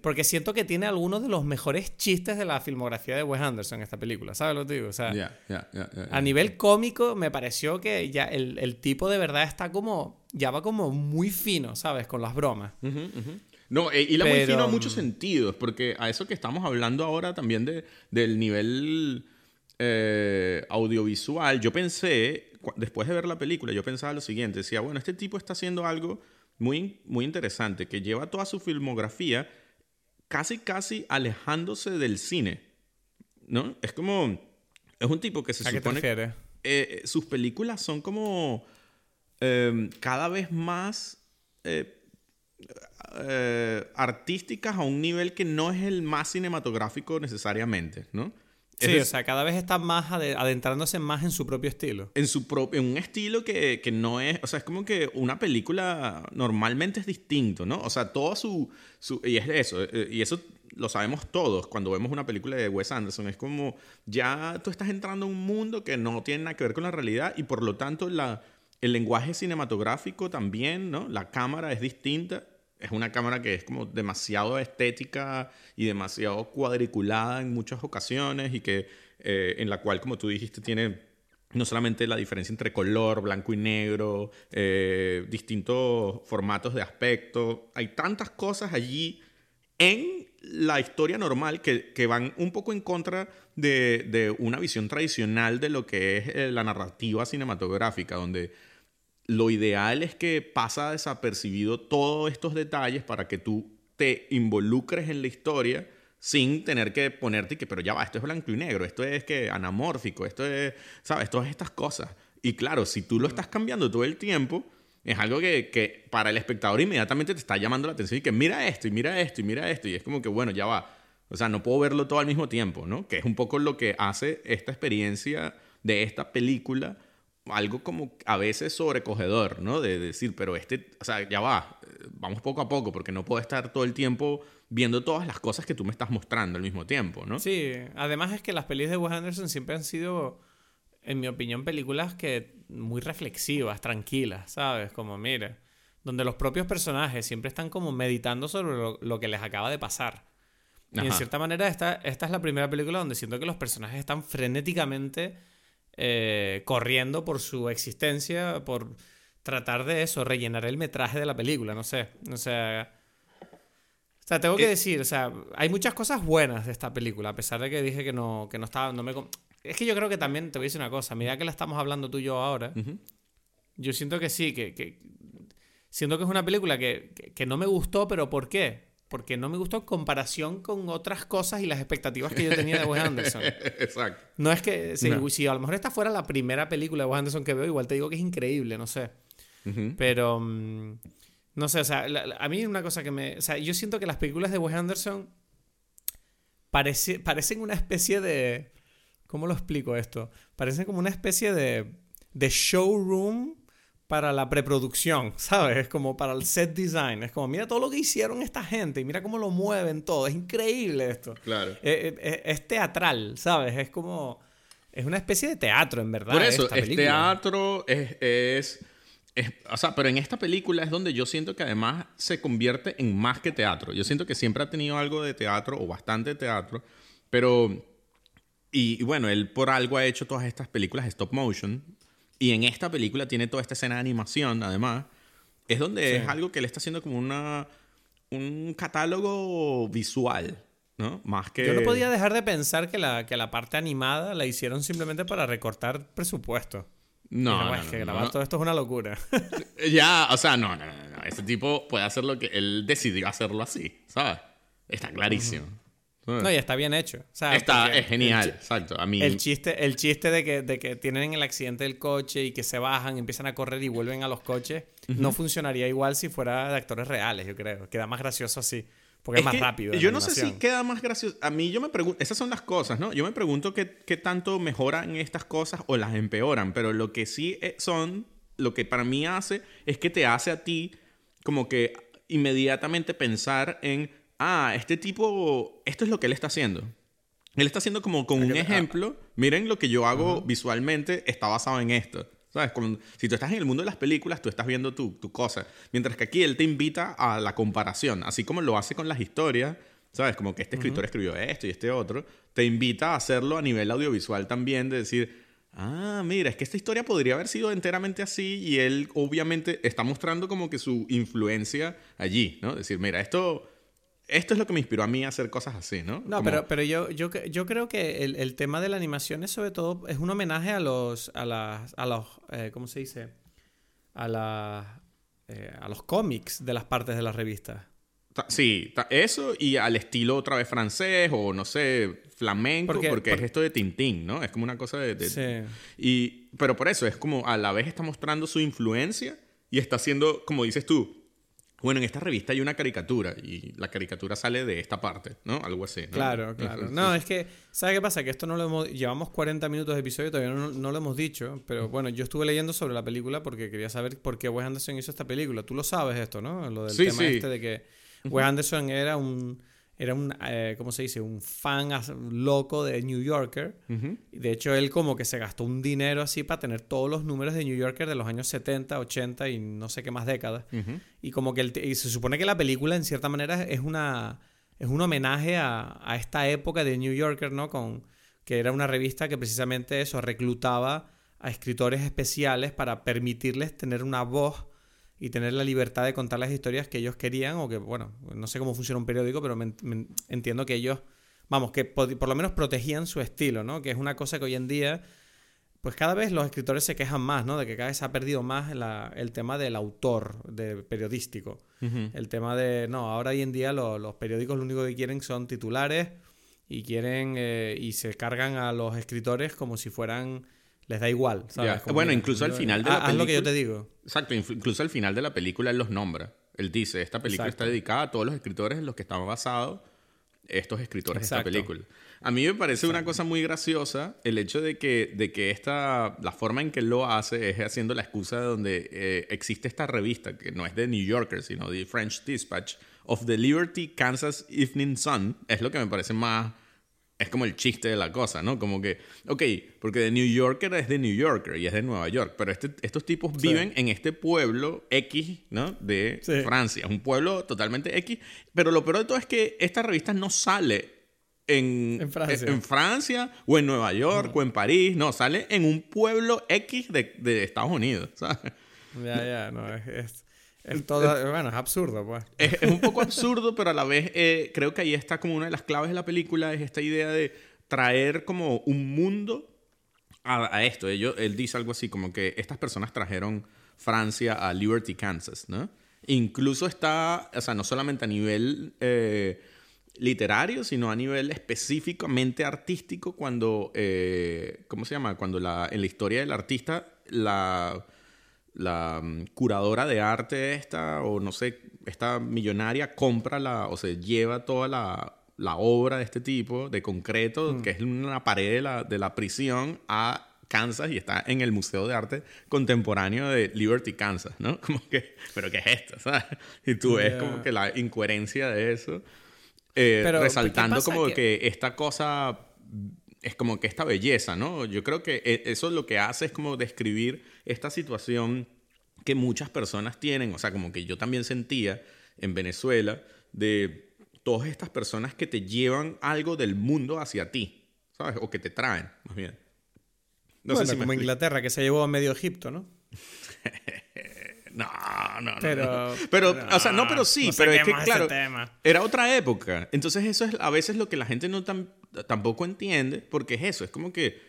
porque siento que tiene algunos de los mejores chistes de la filmografía de Wes Anderson esta película, ¿sabes lo que digo? O sea, ya, ya, ya, a nivel cómico me pareció que ya el, el tipo de verdad está como, ya va como muy fino, ¿sabes? Con las bromas. Ujú, ujú. No, eh, y la muy fino en muchos sentidos, porque a eso que estamos hablando ahora también de, del nivel eh, audiovisual, yo pensé, después de ver la película, yo pensaba lo siguiente, decía, bueno, este tipo está haciendo algo muy, muy interesante, que lleva toda su filmografía casi, casi alejándose del cine, ¿no? Es como, es un tipo que se ¿A supone... Qué te eh, eh, sus películas son como em, cada vez más... Eh, artísticas a un nivel que no es el más cinematográfico necesariamente, ¿no? Sí, o sea, cada vez está más adentrándose más en su propio estilo. En, su propio, en un estilo que, que, no es, o sea, es como que una película normalmente es distinto, ¿no? O sea, todo su, su, y es eso, eh, y eso lo sabemos todos cuando vemos una película de Wes Anderson, es como ya tú estás entrando a un mundo que no tiene nada que ver con la realidad y por lo tanto la, el lenguaje cinematográfico también, ¿no? La cámara es distinta es una cámara que es como demasiado estética y demasiado cuadriculada en muchas ocasiones y que eh, en la cual, como tú dijiste, tiene no solamente la diferencia entre color, blanco y negro, eh, distintos formatos de aspecto, hay tantas cosas allí en la historia normal que, que van un poco en contra de, de, una visión tradicional de lo que es eh, la narrativa cinematográfica, donde lo ideal es que pasa desapercibido todos estos detalles para que tú te involucres en la historia sin tener que ponerte que, pero ya va, esto es blanco y negro, esto es que anamórfico, esto es, ¿sabes? Todas estas cosas. Y claro, si tú lo estás cambiando todo el tiempo, es algo que, que para el espectador inmediatamente te está llamando la atención y que mira esto, y mira esto, y mira esto, y es como que, bueno, ya va. O sea, no puedo verlo todo al mismo tiempo, ¿no? Que es un poco lo que hace esta experiencia de esta película algo como a veces sobrecogedor, ¿no? De decir, pero este, o sea, ya va, vamos poco a poco, porque no puedo estar todo el tiempo viendo todas las cosas que tú me estás mostrando al mismo tiempo, ¿no? Sí, además es que las pelis de Wes Anderson siempre han sido, en mi opinión, películas que muy reflexivas, tranquilas, ¿sabes? Como, mire, donde los propios personajes siempre están como meditando sobre lo, que les acaba de pasar. Y en cierta manera, esta, esta es la primera película donde siento que los personajes están frenéticamente eh, corriendo por su existencia, por tratar de eso, rellenar el metraje de la película, no sé. O sea. O sea, tengo que eh, decir, o sea, hay muchas cosas buenas de esta película, a pesar de que dije que no, que no estaba. No me, es que yo creo que también te voy a decir una cosa, a medida que la estamos hablando tú y yo ahora, yo siento que sí, que, que. Siento que es una película que, que no me gustó, pero ¿por qué? Porque no me gustó en comparación con otras cosas y las expectativas que yo tenía de Wes Anderson. Exacto. No es que, si, a lo mejor esta fuera la primera película de Wes Anderson que veo, igual te digo que es increíble, no sé. Pero, mm, no sé, o sea, a mí una cosa que me... O sea, yo siento que las películas de Wes Anderson parece, parecen una especie de... ¿Cómo lo explico esto? Parecen como una especie de, de showroom para la preproducción, ¿sabes? Es como para el set design. Es como, mira todo lo que hicieron esta gente y mira cómo lo mueven todo. Es increíble esto. Claro. Eh, eh, eh, es, teatral, ¿sabes? Es como. Es una especie de teatro, en verdad. Por eso, es teatro, es, O sea, pero en esta película es donde yo siento que además se convierte en más que teatro. Yo siento que siempre ha tenido algo de teatro o bastante teatro, pero. y bueno, él por algo ha hecho todas estas películas stop motion y en esta película tiene toda esta escena de animación, además. Es donde es algo que le está haciendo como una, un catálogo visual, ¿no? Más que... Yo no podía dejar de pensar que la, que la parte animada la hicieron simplemente para recortar presupuesto. No, no, es que grabar todo esto es una locura. ya, o sea, no, no, no, Ese tipo puede hacer lo que él decidió hacerlo así, ¿sabes? Está clarísimo. No, y está bien hecho. está, es genial, exacto. A mí... el, chiste, el chiste de que, de que tienen el accidente del coche y que se bajan, empiezan a correr y vuelven a los coches, no funcionaría igual si fuera de actores reales, yo creo. Queda más gracioso así. Porque es, más rápido. Yo no sé si queda más gracioso. A mí yo me pregunto, esas son las cosas, ¿no? Yo me pregunto qué, qué tanto mejoran estas cosas o las empeoran, pero lo que sí eh, son, lo que para mí hace, es que te hace a ti como que inmediatamente pensar en ah, este tipo, esto es lo que él está haciendo. Él está haciendo como con un ejemplo, miren lo que yo hago visualmente, está basado en esto. ¿Sabes? si tú estás en el mundo de las películas, tú estás viendo tu, tu, cosa. Mientras que aquí él te invita a la comparación, así como lo hace con las historias, ¿sabes? Como que este escritor escribió esto y este otro, te invita a hacerlo a nivel audiovisual también, de decir, ah, mira, es que esta historia podría haber sido enteramente así y él obviamente está mostrando como que su influencia allí, ¿no? Decir, mira, esto, esto es lo que me inspiró a mí a hacer cosas así, ¿no? No, pero, pero yo, yo, yo creo que el, el, tema de la animación es sobre todo, es un homenaje a los, a las, a los, eh, ¿cómo se dice? A las, eh, a los cómics de las partes de las revistas. Sí, eso y al estilo otra vez francés o no sé, flamenco, porque, es esto de Tintín, ¿no? Es como una cosa de... Sí. Y, pero por eso, es como a la vez está mostrando su influencia y está haciendo, como dices tú, bueno, en esta revista hay una caricatura y la caricatura sale de esta parte, ¿no? Algo así. Claro, claro. No, es que, ¿sabes qué pasa? Que esto no lo hemos... Llevamos 40 minutos de episodio y todavía no, no, lo hemos dicho, pero bueno, yo estuve leyendo sobre la película porque quería saber por qué Wes Anderson hizo esta película. Tú lo sabes esto, ¿no? Lo del tema este de que Wes Anderson era un era un, eh, ¿cómo se dice? Un fan loco de New Yorker. De hecho, él como que se gastó un dinero así para tener todos los números de New Yorker de los años 70, 80 y no sé qué más décadas. Y como que y se supone que la película en cierta manera es una es un homenaje a, a, esta época de New Yorker, ¿no? Con, que era una revista que precisamente eso reclutaba a escritores especiales para permitirles tener una voz y tener la libertad de contar las historias que ellos querían o que, bueno, no sé cómo funciona un periódico, pero entiendo que ellos, vamos, que por, lo menos protegían su estilo, ¿no? Que es una cosa que hoy en día, pues cada vez los escritores se quejan más, ¿no? De que cada vez se ha perdido más el tema del autor de periodístico. El tema de, no, ahora hoy en día los periódicos lo único que quieren son titulares y quieren eh, y se cargan a los escritores como si fueran les da igual. ¿sabes? Bueno, incluso al final de la película. Ah, lo que yo te digo. Exacto, incluso al final de la película él los nombra. Él dice: Esta película está dedicada a todos los escritores en los que estaban basados estos escritores de esta película. A mí me parece una cosa muy graciosa el hecho de que, de que esta, la forma en que él lo hace es haciendo la excusa de donde eh, existe esta revista, que no es de New Yorker, sino de French Dispatch, of the Liberty Kansas Evening Sun, es lo que me parece más es como el chiste de la cosa, ¿no? Como que, ok, porque de New Yorker es de New Yorker y es de Nueva York, pero este, estos tipos viven en este pueblo X, ¿no? De Francia, un pueblo totalmente X, pero lo peor de todo es que esta revista no sale en, en, Francia. o en Nueva York o en París, no, sale en un pueblo X de, de Estados Unidos, ¿sabes? Ya, ya, no, es es bueno, es absurdo, pues. Es, un poco absurdo, pero a la vez eh, creo que ahí está como una de las claves de la película, es esta idea de traer como un mundo a, esto. él dice algo así, como que estas personas trajeron Francia a Liberty, Kansas, ¿no? Incluso está, o sea, no solamente a nivel eh, literario, sino a nivel específicamente artístico, cuando, eh, ¿cómo se llama? Cuando la, en la historia del artista, la la mm, curadora de arte esta, o no sé, esta millonaria compra la, o se lleva toda la, la obra de este tipo, de concreto, mm. que es una pared de la, de la prisión, a Kansas y está en el Museo de Arte Contemporáneo de Liberty, Kansas, ¿no? Como que, pero ¿qué es esto? ¿sabes? Y tú ves como que la incoherencia de eso, eh, resaltando como que esta cosa es como que esta belleza, ¿no? Yo creo que e, eso lo que hace es como describir esta situación que muchas personas tienen, o sea, como que yo también sentía en Venezuela de todas estas personas que te llevan algo del mundo hacia ti, ¿sabes? O que te traen, más bien. No sé si como Inglaterra, que se llevó a medio Egipto, ¿no? No, no, no. Pero, pero, o sea, no, pero sí, pero es que, claro, era otra época. Entonces, eso es a veces lo que la gente no tampoco entiende, porque es eso, es como que,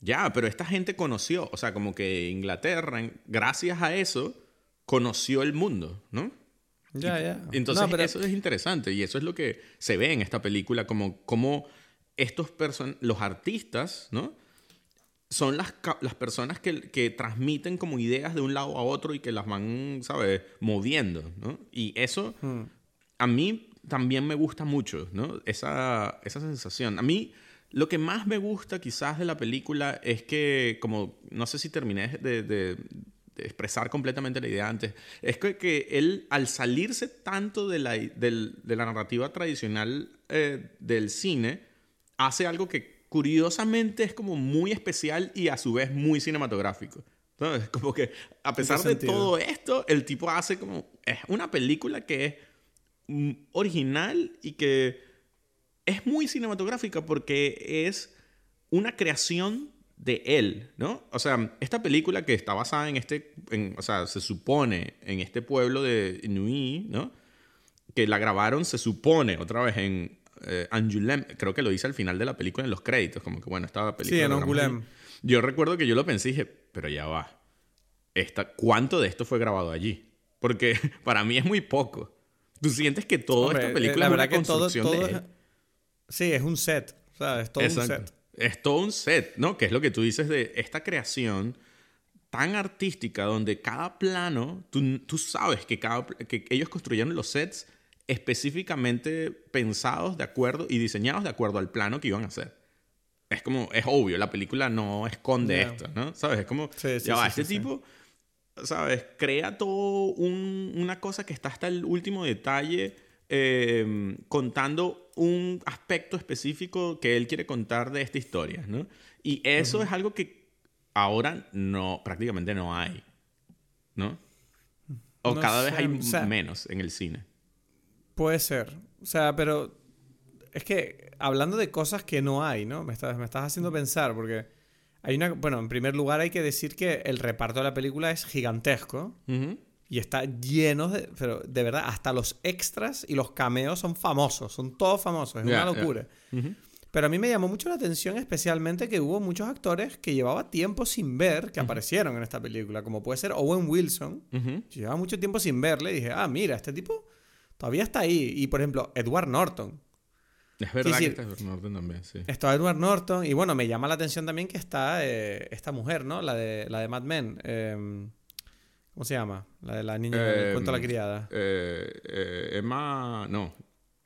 ya, pero esta gente conoció, o sea, como que Inglaterra, gracias a eso, conoció el mundo, ¿no? Ya, ya. Entonces, eso es interesante y eso es lo que se ve en esta película, como, como estos los artistas, ¿no? son las, las personas que, que, transmiten como ideas de un lado a otro y que las van, ¿sabes?, moviendo, ¿no? Y eso hmm. a mí también me gusta mucho, ¿no? Esa, esa sensación. A mí lo que más me gusta quizás de la película es que, como no sé si terminé de, de, expresar completamente la idea antes, es que, que él al salirse tanto de la, de la narrativa tradicional eh, del cine, hace algo que curiosamente es como muy especial y a su vez muy cinematográfico. Entonces, como que a pesar de todo esto, el tipo hace como... Es una película que es mm, original y que es muy cinematográfica porque es una creación de él, ¿no? O sea, esta película que está basada en este, en, o sea, se supone en este pueblo de Nui, ¿no? Que la grabaron, se supone, otra vez en eh, Angoulême, creo que lo dice al final de la película en los créditos, como que bueno, estaba película. Sí, en Angoulême. Yo recuerdo que yo lo pensé y dije, pero ya va. Esta, ¿Cuánto de esto fue grabado allí? Porque para mí es muy poco. Tú sientes que toda esta película la es verdad una que todo, construcción todo de él. Sí, es un set. O sea, es todo un set. Es todo un set, ¿no? Que es lo que tú dices de esta creación tan artística donde cada plano, tú, tú sabes que, cada, que ellos construyeron los sets específicamente pensados de acuerdo y diseñados de acuerdo al plano que iban a hacer. Es como, es obvio, la película no esconde esto, ¿no? ¿Sabes? Es como, Sí, sí, ya va, sí, este tipo, ¿sabes? Crea todo un- una cosa que está hasta el último detalle eh, contando un aspecto específico que él quiere contar de esta historia, ¿no? Y eso es algo que ahora no, prácticamente no hay, ¿no? O No cada vez hay o sea- menos en el cine. Puede ser. O sea, pero es que hablando de cosas que no hay, ¿no? Me estás, me estás haciendo pensar porque hay una... Bueno, en primer lugar hay que decir que el reparto de la película es gigantesco Ujú. Y está lleno de... Pero de verdad, hasta los extras y los cameos son famosos, son todos famosos, es Ya, una locura. Ujú. Pero a mí me llamó mucho la atención especialmente que hubo muchos actores que llevaba tiempo sin ver que aparecieron en esta película, como puede ser Owen Wilson. Ujú. Yo llevaba mucho tiempo sin verle y dije, ah, mira, este tipo todavía está ahí. Y por ejemplo, Edward Norton. Es verdad sí. que está Edward Norton también, sí. Está Edward Norton. Y bueno, me llama la atención también que está eh, esta mujer, ¿no? La de, la de Mad Men. eh, ¿Cómo se llama? La de la niña Eh, cuento de la criada. Eh, eh, Emma, no.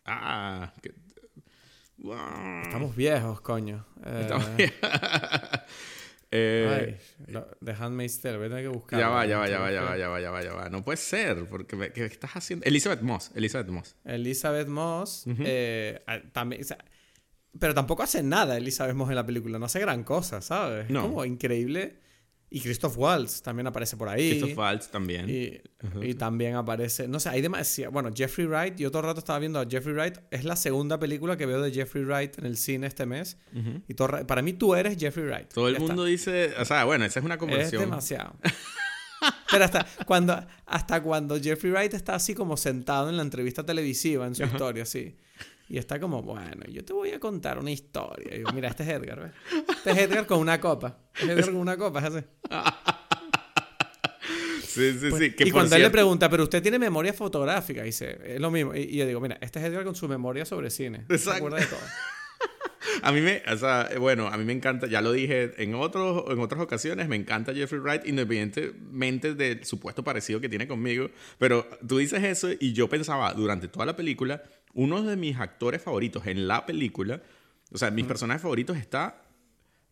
Ah, que... Estamos viejos, coño. Eh, Estamos- Eh, ay, lo- The Handmaid's Tale, voy a tener que buscar. ya va, ya va, ya va, ya va, ya va, ya va, ya va. No puede ser, porque me- ¿qué estás haciendo? Elizabeth Moss, Elizabeth Moss. Elizabeth Moss. eh, también, o sea, pero tampoco hace nada Elizabeth Moss en la película. No hace gran cosa, ¿sabes? No. Es como increíble. Y Christoph Waltz también aparece por ahí. Christoph Waltz también. Y, y también aparece. No sé, hay demasiado. Bueno, Jeffrey Wright. Yo todo el rato estaba viendo a Jeffrey Wright. Es la segunda película que veo de Jeffrey Wright en el cine este mes. Y todo, para mí tú eres Jeffrey Wright. Todo el Ya está. mundo dice, o sea, bueno, esa es una Es conversión. demasiado. Pero hasta cuando, hasta cuando Jeffrey Wright está así como sentado en la entrevista televisiva en su historia, así. Y está como, bueno, yo te voy a contar una historia. Y digo, mira, este es Edgar, ¿ves? Este es Edgar con una copa. Es Edgar con una copa, es así. Sí, sí, sí. Que y cuando él le cierto- pregunta, pero usted tiene memoria fotográfica, dice, es lo mismo. Y, y yo digo, mira, este es Edgar con su memoria sobre cine. Se Exacto. acuerda de todo. A mí me, o sea, bueno, a mí me encanta, ya lo dije en, otros, en otras ocasiones, me encanta Jeffrey Wright independientemente del supuesto parecido que tiene conmigo, pero tú dices eso y yo pensaba durante toda la película, uno de mis actores favoritos en la película, o sea, mis personajes favoritos está,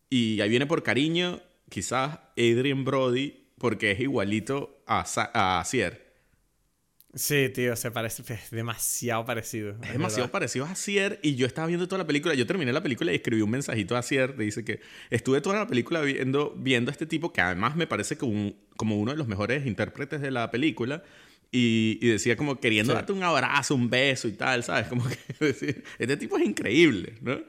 y ahí viene por cariño, quizás Adrian Brody, porque es igualito a, Sa- a Sier. Sí, tío, se parece, es demasiado parecido. Es demasiado parecido a Sier y yo estaba viendo toda la película. Yo terminé la película y escribí un mensajito a Sier. Dice que estuve toda la película viendo, viendo a este tipo que además me parece un- como uno de los mejores intérpretes de la película. Y, y decía como queriendo Sí. darte un abrazo, un beso y tal, ¿sabes? Como que decir, este tipo es increíble, ¿no?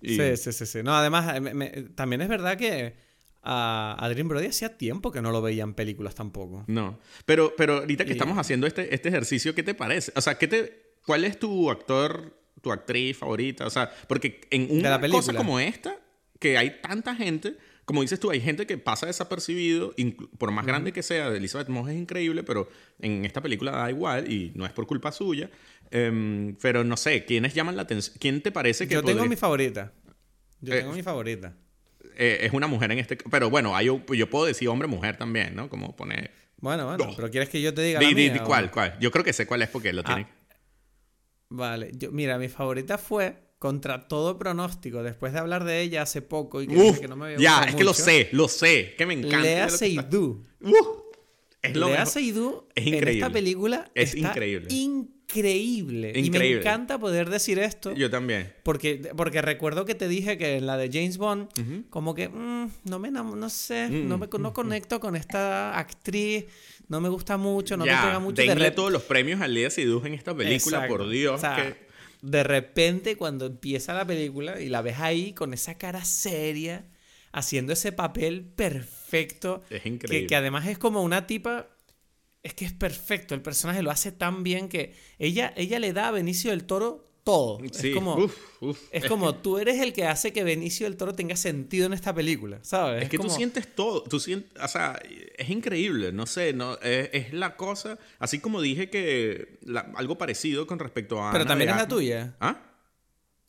Y- Sí, sí, sí, sí. No, además, eh, me- me- también es verdad que a Adrien Brody hacía tiempo que no lo veía en películas tampoco. No. Pero, pero ahorita que Y- estamos haciendo este, este ejercicio, ¿qué te parece? O sea, ¿qué te, ¿cuál es tu actor, tu actriz favorita? O sea, porque en una cosa como esta, que hay tanta gente, como dices tú, hay gente que pasa desapercibido, por más grande que sea, Elizabeth Moss es increíble, pero en esta película da igual y no es por culpa suya. Em, pero no sé, ¿quiénes llaman la atención? ¿Quién te parece que Yo tengo podría- mi favorita. Yo Eh, tengo mi favorita. eh, es una mujer en este... Pero bueno, hay, yo puedo decir hombre-mujer también, ¿no? Como poner... Bueno, bueno, no. pero ¿quieres que yo te diga Di- la di- mía, di o- ¿Cuál? ¿Cuál? Yo creo que sé cuál es porque lo Ah, tiene... Vale, yo, mira, mi favorita fue contra todo pronóstico, después de hablar de ella hace poco y que, Uf, que no me había ya, es que lo sé, lo sé, que me encanta. Lea de Seydoux. Es lo Lea. Seydoux Es en increíble. esta película Es está increíble. increíble. Y me encanta poder decir esto. Yo también. Porque, porque recuerdo que te dije que en la de James Bond, como que mm, no me no sé, Mm, no me no conecto con esta actriz, no me gusta mucho, no me pega mucho. De denle rep- todos los premios al Lea Seydoux en esta película, Exacto. por Dios. O sea, que- De repente, cuando empieza la película y la ves ahí con esa cara seria, haciendo ese papel perfecto. Es Que, increíble. que además es como una tipa. Es que es perfecto. El personaje lo hace tan bien que ella, ella le da a Benicio del Toro todo. Sí, Es como. uf, uf. Es como tú eres el que hace que Benicio del Toro tenga sentido en esta película, ¿sabes? Es que como- tú sientes todo, tú sientes, o sea, es increíble, no sé, no, es, es la cosa, así como dije que la- algo parecido con respecto a... Pero Ana también es la tuya. ¿Ah?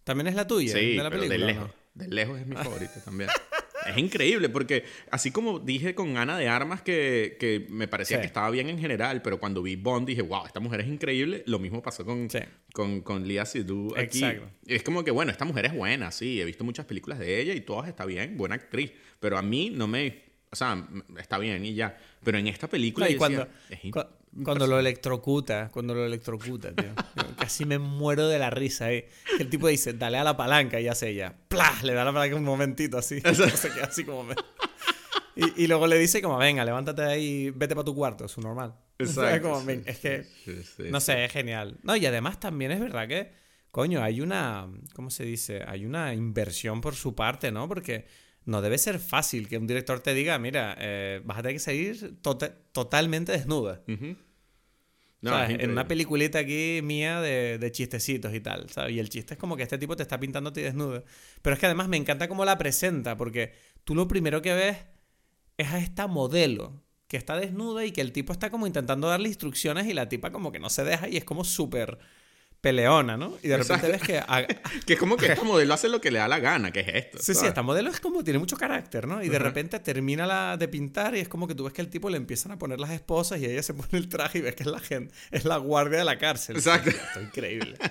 También es la tuya Sí, de la pero película. de lejos, de lejos es mi favorita también. Es increíble porque así como dije con Ana de Armas que, que me parecía Sí. que estaba bien en general, pero cuando vi Bond dije, wow, esta mujer es increíble, lo mismo pasó con, Sí. con, con Lia Seydoux aquí. Exacto. Es como que, bueno, esta mujer es buena, sí, he visto muchas películas de ella y todas está bien, buena actriz, pero a mí no me, o sea, está bien y ya. Pero en esta película No, y cuando, decía, es cuando lo electrocuta, cuando lo electrocuta, tío. Casi me muero de la risa ahí. Que el tipo dice, dale a la palanca y hace ella. ¡Plah! Le da la palanca un momentito así. se queda así como... me- Y, y luego le dice como, venga, levántate de ahí, vete para tu cuarto, es normal. Exacto, Es como, que, no sé, es genial. No, y además también es verdad que, coño, hay una, ¿cómo se dice? Hay una inversión por su parte, ¿no? Porque no debe ser fácil que un director te diga, mira, eh, vas a tener que salir tota- totalmente desnuda. Ujú. No, ¿sabes? es en una peliculita aquí mía de, de chistecitos y tal, ¿sabes? Y el chiste es como que este tipo te está pintando a ti desnuda. Pero es que además me encanta cómo la presenta, porque tú lo primero que ves es a esta modelo que está desnuda y que el tipo está como intentando darle instrucciones y la tipa como que no se deja y es como súper peleona, ¿no? Y de repente ves que... a- Que es como que esta modelo hace lo que le da la gana, que es esto. Sí, sí, esta modelo es como, tiene mucho carácter, ¿no? Y de repente termina la de pintar y es como que tú ves que el tipo le empiezan a poner las esposas y ella se pone el traje y ves que es la gente, es la guardia de la cárcel. Exacto. Esto es increíble.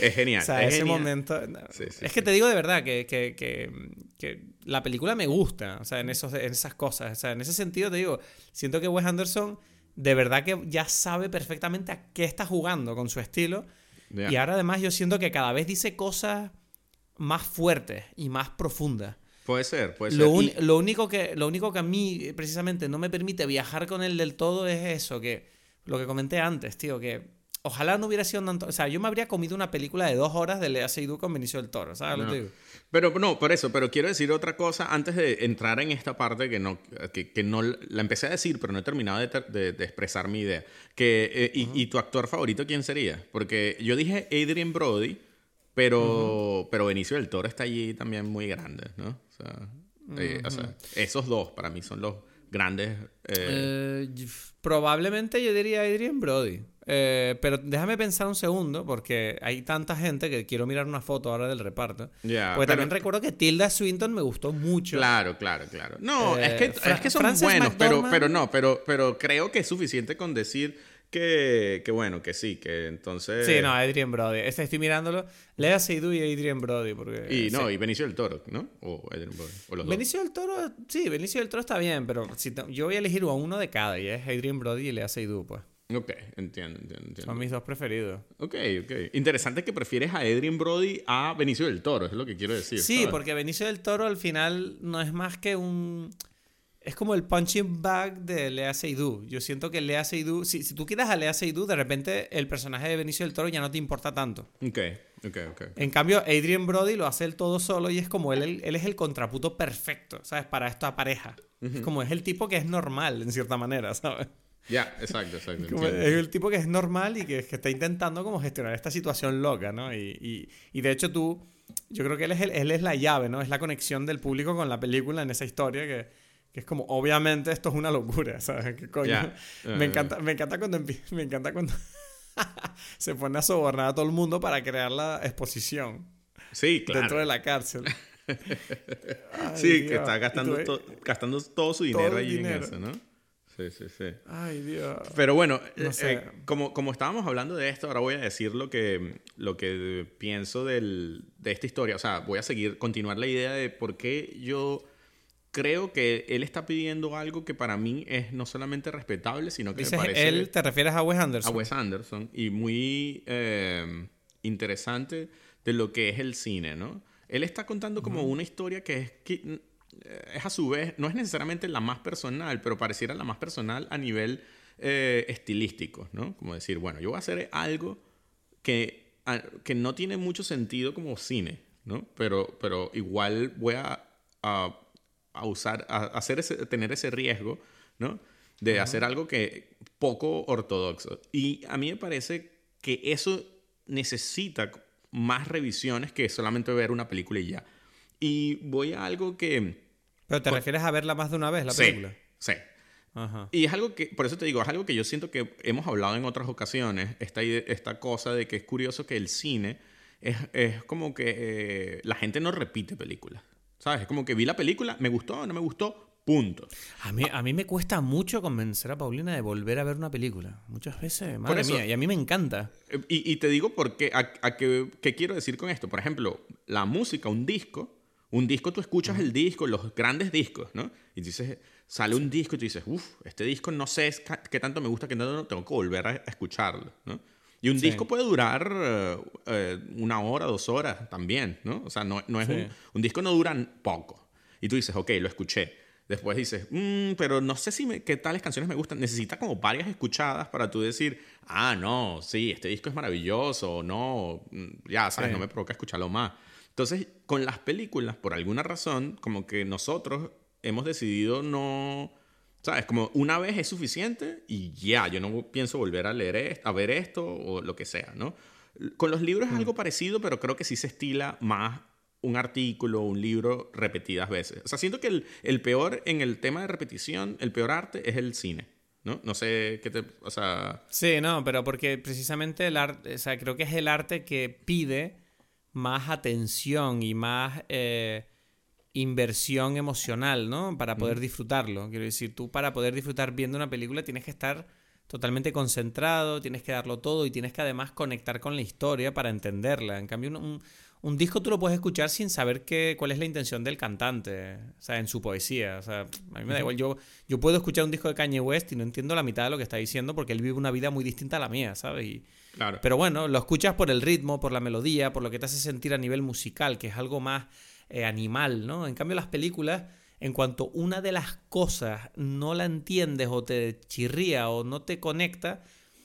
Es genial. O sea, es ese genial. momento... no, Sí, sí, es que te digo de verdad que, que, que, que la película me gusta, o sea, en, esos, en esas cosas. O sea, en ese sentido te digo, siento que Wes Anderson de verdad que ya sabe perfectamente a qué está jugando con su estilo. Y ahora además yo siento que cada vez dice cosas más fuertes y más profundas. Puede ser, puede ser. Lo, Y- uni- lo único que, lo único que a mí precisamente no me permite viajar con él del todo es eso, que lo que comenté antes, tío, que ojalá no hubiera sido tanto... O sea, yo me habría comido una película de dos horas de Lea Seydoux con Benicio del Toro, ¿sabes lo No. que te digo? Pero no, por eso, pero quiero decir otra cosa antes de entrar en esta parte que no, que, que no la empecé a decir, pero no he terminado de, ter- de- de expresar mi idea. Que, eh, y, y tu actor favorito quién sería? Porque yo dije Adrian Brody, pero, pero Benicio del Toro está allí también muy grande, ¿no? O sea, eh, o sea, esos dos para mí son los grandes. eh, Eh, probablemente yo diría Adrian Brody. Eh, pero déjame pensar un segundo, porque hay tanta gente que quiero mirar una foto ahora del reparto. Ya, porque pero- también recuerdo que Tilda Swinton me gustó mucho. Claro, claro, claro. No, Eh, es, que, es que son Frances buenos, pero, McDormand- pero no, pero, pero creo que es suficiente con decir que, que bueno, que sí, que entonces... Sí, no, Adrian Brody. Este estoy mirándolo. Lea Seydoux y Adrian Brody. Porque, Y no, sí. y Benicio del Toro, ¿no? O Adrian Brody, o los dos. Benicio del Toro, sí, Benicio del Toro está bien, pero si yo voy a elegir a uno de cada y es Adrian Brody y Lea Seydoux, pues. Ok, entiendo, entiendo, entiendo. Son mis dos preferidos. Ok, ok. Interesante que prefieres a Adrian Brody a Benicio del Toro, es lo que quiero decir. Sí, ¿sabes? porque Benicio del Toro al final no es más que un... Es como el punching bag de Lea Seydoux. Yo siento que Lea Seydoux... Si, si tú quieres a Lea Seydoux, de repente el personaje de Benicio del Toro ya no te importa tanto. Ok, ok, ok. En cambio, Adrian Brody lo hace él todo solo y es como él, él, él es el contraputo perfecto, ¿sabes? Para esta pareja. Es como es el tipo que es normal, en cierta manera, ¿sabes? Ya, exacto, exacto. Como es el tipo que es normal y que, que está intentando como gestionar esta situación loca, ¿no? Y, y, y de hecho tú, yo creo que él es, el- él es la llave, ¿no? Es la conexión del público con la película en esa historia que, que es como, obviamente esto es una locura, ¿sabes? ¿Qué coño? Ya. me, Eh. encanta, me encanta cuando, me encanta cuando se pone a sobornar a todo el mundo para crear la exposición Sí, claro. dentro de la cárcel. Ay, Sí, que Dios. está Y gastando, to- gastando todo su dinero el allí dinero. en eso, ¿no? Sí, sí, sí. Ay, Dios. Pero bueno, No eh, sé. eh, como, como estábamos hablando de esto, ahora voy a decir lo que, lo que pienso del, de esta historia. O sea, voy a seguir, continuar la idea de por qué yo creo que él está pidiendo algo que para mí es no solamente respetable, sino que Dices, me parece él, ¿te refieres a Wes a Anderson? Wes Anderson y muy eh, interesante de lo que es el cine, ¿no? Él está contando como una historia que es, que es a su vez, no es necesariamente la más personal, pero pareciera la más personal a nivel eh, estilístico, ¿no? Como decir, bueno, yo voy a hacer algo que, a- que no tiene mucho sentido como cine, ¿no? Pero, pero igual voy a, a a usar, a hacer ese, tener ese riesgo, ¿no? De hacer algo que poco ortodoxo. Y a mí me parece que eso necesita más revisiones que solamente ver una película y ya. Y voy a algo que... ¿Pero te refieres a verla más de una vez, la película? Sí. Y es algo que, por eso te digo, es algo que yo siento que hemos hablado en otras ocasiones, esta, esta cosa de que es curioso que el cine es, es como que eh, la gente no repite películas. ¿Sabes? Es como que vi la película, me gustó, no me gustó, punto. A mí, a mí me cuesta mucho convencer a Paulina de volver a ver una película. Muchas veces, madre mía, y a mí me encanta. Y, y te digo porque, a, a qué quiero decir con esto. Por ejemplo, la música, un disco, un disco tú escuchas el disco, los grandes discos, ¿no? Y dices, sale un disco y tú dices, uff, este disco no sé qué tanto me gusta que no, tengo que volver a escucharlo, ¿no? Y un disco puede durar eh, una hora, dos horas también, ¿no? O sea, no, no es un, un, disco no dura poco. Y tú dices, ok, lo escuché. Después dices, mmm, pero no sé si me, qué tales canciones me gustan. Necesita como varias escuchadas para tú decir, ah, no, sí, este disco es maravilloso, no, mm, ya, sabes, no me provoca escucharlo más. Entonces, con las películas, por alguna razón, como que nosotros hemos decidido no... ¿Sabes? Como una vez es suficiente y ya, yo no pienso volver a leer esto, a ver esto o lo que sea, ¿no? Con los libros es mm. algo parecido, pero creo que sí se estila más un artículo, un libro repetidas veces. O sea, siento que el, el, peor en el tema de repetición, el peor arte es el cine. ¿No? No sé qué te. O sea. Sí, no, pero porque precisamente el arte. O sea, creo que es el arte que pide más atención y más eh, inversión emocional, ¿no? Para poder disfrutarlo. Quiero decir, tú para poder disfrutar viendo una película tienes que estar totalmente concentrado, tienes que darlo todo y tienes que además conectar con la historia para entenderla. En cambio, un, un, disco tú lo puedes escuchar sin saber qué, cuál es la intención del cantante, o sea, en su poesía. O sea, a mí me da igual. Yo, yo puedo escuchar un disco de Kanye West y no entiendo la mitad de lo que está diciendo porque él vive una vida muy distinta a la mía, ¿sabes? Y, pero bueno, lo escuchas por el ritmo, por la melodía, por lo que te hace sentir a nivel musical, que es algo más eh, animal, ¿no? En cambio, las películas, en cuanto una de las cosas no la entiendes o te chirría o no te conecta,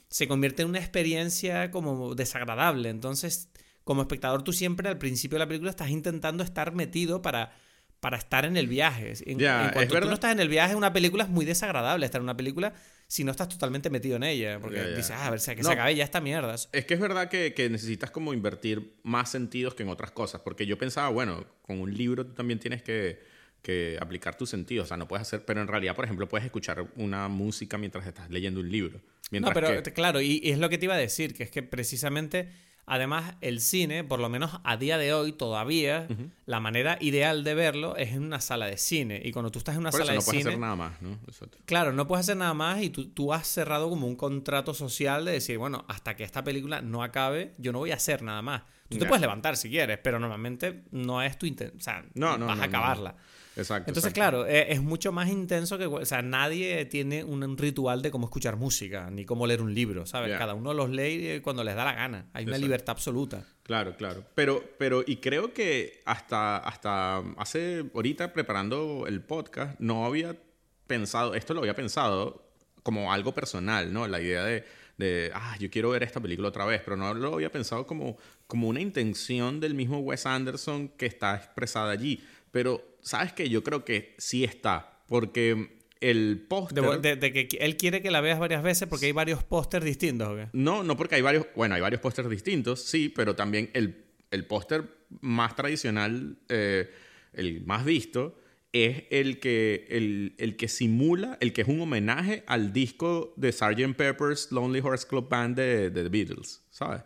se convierte en una experiencia como desagradable. Entonces, como espectador, tú siempre al principio de la película estás intentando estar metido para para estar en el viaje. En, cuanto tú no estás en el viaje, una película es muy desagradable estar en una película si no estás totalmente metido en ella. Porque dices, ah, a ver, que se acabe ya esta mierda. Es que es verdad que, que, necesitas como invertir más sentidos que en otras cosas. Porque yo pensaba, bueno, con un libro tú también tienes que, que aplicar tus sentidos. O sea, no puedes hacer, pero en realidad, por ejemplo, puedes escuchar una música mientras estás leyendo un libro. no, pero claro, y, y, es lo que te iba a decir, que es que precisamente Además, el cine, por lo menos a día de hoy todavía, la manera ideal de verlo es en una sala de cine. Y cuando tú estás en una sala de cine... no puedes hacer nada más, ¿no? Claro, no puedes hacer nada más y tú, tú, has cerrado como un contrato social de decir, bueno, hasta que esta película no acabe, yo no voy a hacer nada más. Tú te puedes levantar si quieres, pero normalmente no es tu intención. O sea, no, vas a acabarla. Exacto. Entonces, claro, e, es, mucho más intenso que. O sea, nadie tiene un, ritual de cómo escuchar música, ni cómo leer un libro, ¿sabes? Cada uno los lee eh, cuando les da la gana. Hay una libertad absoluta. Claro, claro. Pero, pero, y creo que hasta, hasta hace, ahorita preparando el podcast, no había pensado, esto lo había pensado como algo personal, ¿no? La idea de, de, ah, yo quiero ver esta película otra vez, pero no lo había pensado como, como una intención del mismo Wes Anderson que está expresada allí. Pero, ¿sabes qué? Yo creo que sí está. Porque el póster... De, que él quiere que la veas varias veces porque hay varios pósters distintos, ¿o qué? No, no porque hay varios... Bueno, hay varios pósters distintos, sí, pero también el, el póster más tradicional, eh, el más visto, es el que, el, el, que simula, el que es un homenaje al disco de Sgt. Pepper's Lonely Hearts Club Band de, The Beatles, ¿sabes?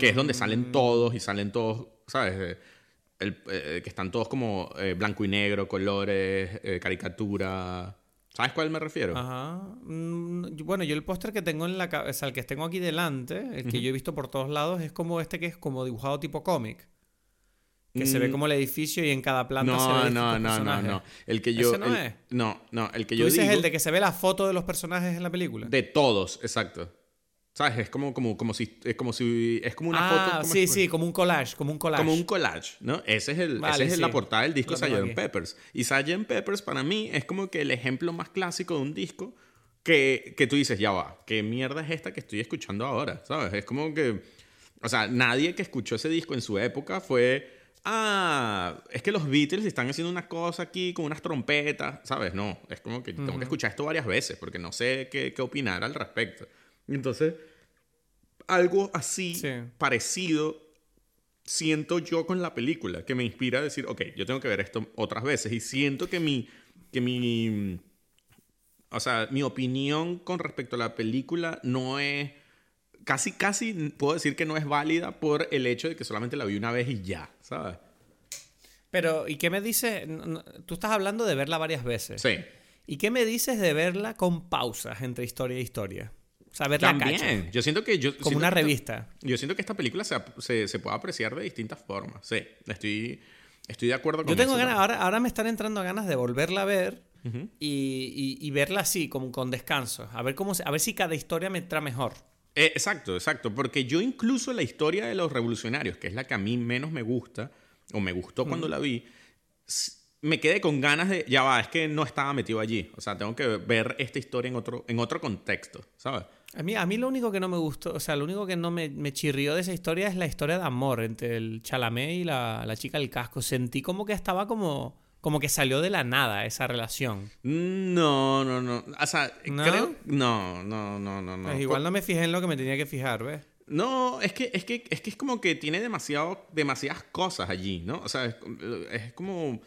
Que es donde salen mm. todos y salen todos, ¿sabes? El, eh, que están todos como eh, blanco y negro, colores, eh, caricatura. ¿Sabes cuál me refiero? Ajá. Mm, bueno, yo el póster que tengo en la cabeza, el que tengo aquí delante, el que yo he visto por todos lados, es como este que es como dibujado tipo cómic. Que se ve mm. como el edificio y en cada planta no, se ve No, no, no, no. El que yo. no es? No, no. El que ¿Tú yo dices digo, el de que se ve la foto de los personajes en la película? De todos, exacto. ¿Sabes? Es como, como, como si es como si es como una ah, foto. sí, sí, como un collage, como un collage. Como un collage, ¿no? Ese es el, ese es la portada del disco Sgt. Peppers. Y Sgt. Peppers para mí es como que el ejemplo más clásico de un disco que, que tú dices, ya va, ¿qué mierda es esta que estoy escuchando ahora? ¿Sabes? Es como que, o sea, nadie que escuchó ese disco en su época fue ah, es que los Beatles están haciendo una cosa aquí con unas trompetas, ¿sabes? No, es como que tengo que escuchar esto varias veces porque no sé qué, qué opinar al respecto. Entonces, algo así, parecido, siento yo con la película, que me inspira a decir, ok, yo tengo que ver esto otras veces. Y siento que mi, que mi, o sea, mi opinión con respecto a la película no es, casi, casi puedo decir que no es válida por el hecho de que solamente la vi una vez y ya, ¿sabes? Pero, ¿y qué me dices? Tú estás hablando de verla varias veces. Sí. ¿Y qué me dices de verla con pausas entre historia e historia? Sea, verla También. Yo siento que yo... Como una revista. yo siento que esta película se, se, puede apreciar de distintas formas. Sí, estoy, estoy de acuerdo con Yo tengo ganas... Ahora, ahora me están entrando ganas de volverla a ver y, y, verla así, como con descanso. A ver, cómo a ver si cada historia me entra mejor. Eh, exacto, exacto. Porque yo incluso la historia de los revolucionarios, que es la que a mí menos me gusta, o me gustó cuando la vi, me quedé con ganas de, ya va, es que no estaba metido allí. O sea, tengo que ver esta historia en otro, en otro contexto, ¿sabes? A mí, a mí lo único que no me gustó, o sea, lo único que no me, me chirrió de esa historia es la historia de amor entre el Chalamet y la, la chica del casco. Sentí como que estaba como como que salió de la nada esa relación. No, no, no. O sea, creo. No, no, no, no. no. Pues igual no me fijé en lo que me tenía que fijar, ¿ves? No, es que, es que, es que es como que tiene demasiado, demasiadas cosas allí, ¿no? O sea, es, como.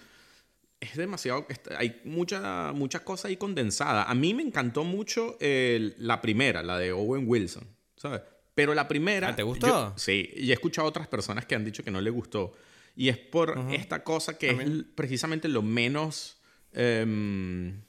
Es demasiado. Hay mucha, mucha cosa ahí condensada. A mí me encantó mucho la primera, la de Owen Wilson, ¿sabes? Pero la primera. ¿Ah, ¿Te gustó? sí, y he escuchado a otras personas que han dicho que no le gustó. Y es por esta cosa que es precisamente lo menos... Em,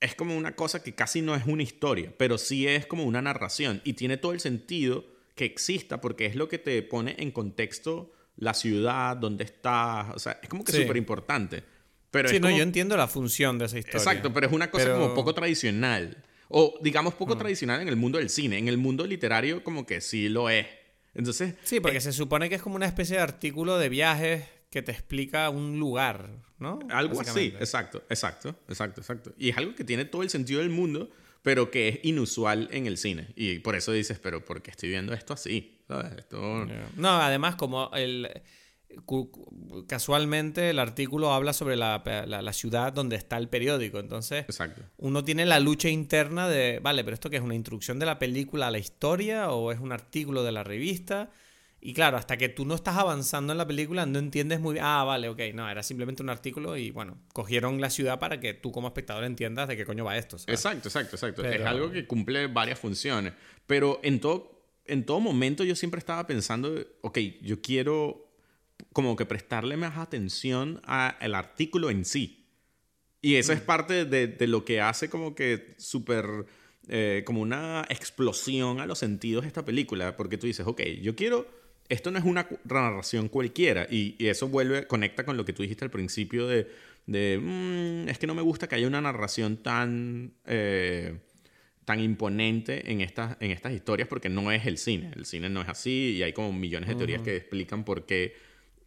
es como una cosa que casi no es una historia, pero sí es como una narración. Y tiene todo el sentido que exista porque es lo que te pone en contexto la ciudad, dónde estás. O sea, es como que súper importante. Pero sí, no, yo entiendo la función de esa historia. Exacto, pero es una cosa como poco tradicional. O digamos poco tradicional en el mundo del cine. En el mundo literario como que sí lo es. Entonces. Sí, porque eh, se supone que es como una especie de artículo de viajes que te explica un lugar, ¿no? Algo así, exacto, exacto, exacto, exacto. Y es algo que tiene todo el sentido del mundo, pero que es inusual en el cine. Y por eso dices, pero ¿por qué estoy viendo esto así? No, además, como el casualmente el artículo habla sobre la, ciudad donde está el periódico. Entonces, uno tiene la lucha interna de, vale, pero esto que es una introducción de la película a la historia o es un artículo de la revista. Y claro, hasta que tú no estás avanzando en la película, no entiendes muy bien. Ah, vale, ok, no, era simplemente un artículo y bueno, cogieron la ciudad para que tú como espectador entiendas de qué coño va esto. Exacto, exacto, exacto. Es algo que cumple varias funciones. Pero en todo, en todo momento yo siempre estaba pensando, ok, yo quiero como que prestarle más atención al artículo en sí. Y eso es mm. parte de, lo que hace como que súper, eh, como una explosión a los sentidos de esta película, porque tú dices, ok, yo quiero, esto no es una narración cualquiera, y, eso vuelve, conecta con lo que tú dijiste al principio de, de mm, es que no me gusta que haya una narración tan... Eh, tan imponente en estas, en estas historias porque no es el cine. El cine no es así y hay como millones de teorías que explican por qué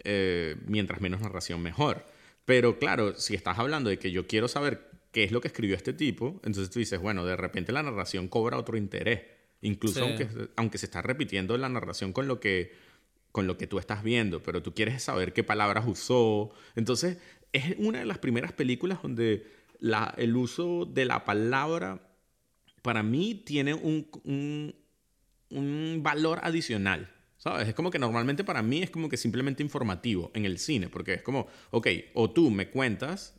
eh, mientras menos narración mejor. Pero claro, si estás hablando de que yo quiero saber qué es lo que escribió este tipo, entonces tú dices, bueno, de repente la narración cobra otro interés. Incluso aunque, aunque se está repitiendo la narración con lo, que, con lo que tú estás viendo, pero tú quieres saber qué palabras usó. Entonces, es una de las primeras películas donde la, el uso de la palabra para mí tiene un, un, un valor adicional. ¿Sabes? Es como que normalmente para mí es como que simplemente informativo en el cine, porque es como, ok, o tú me cuentas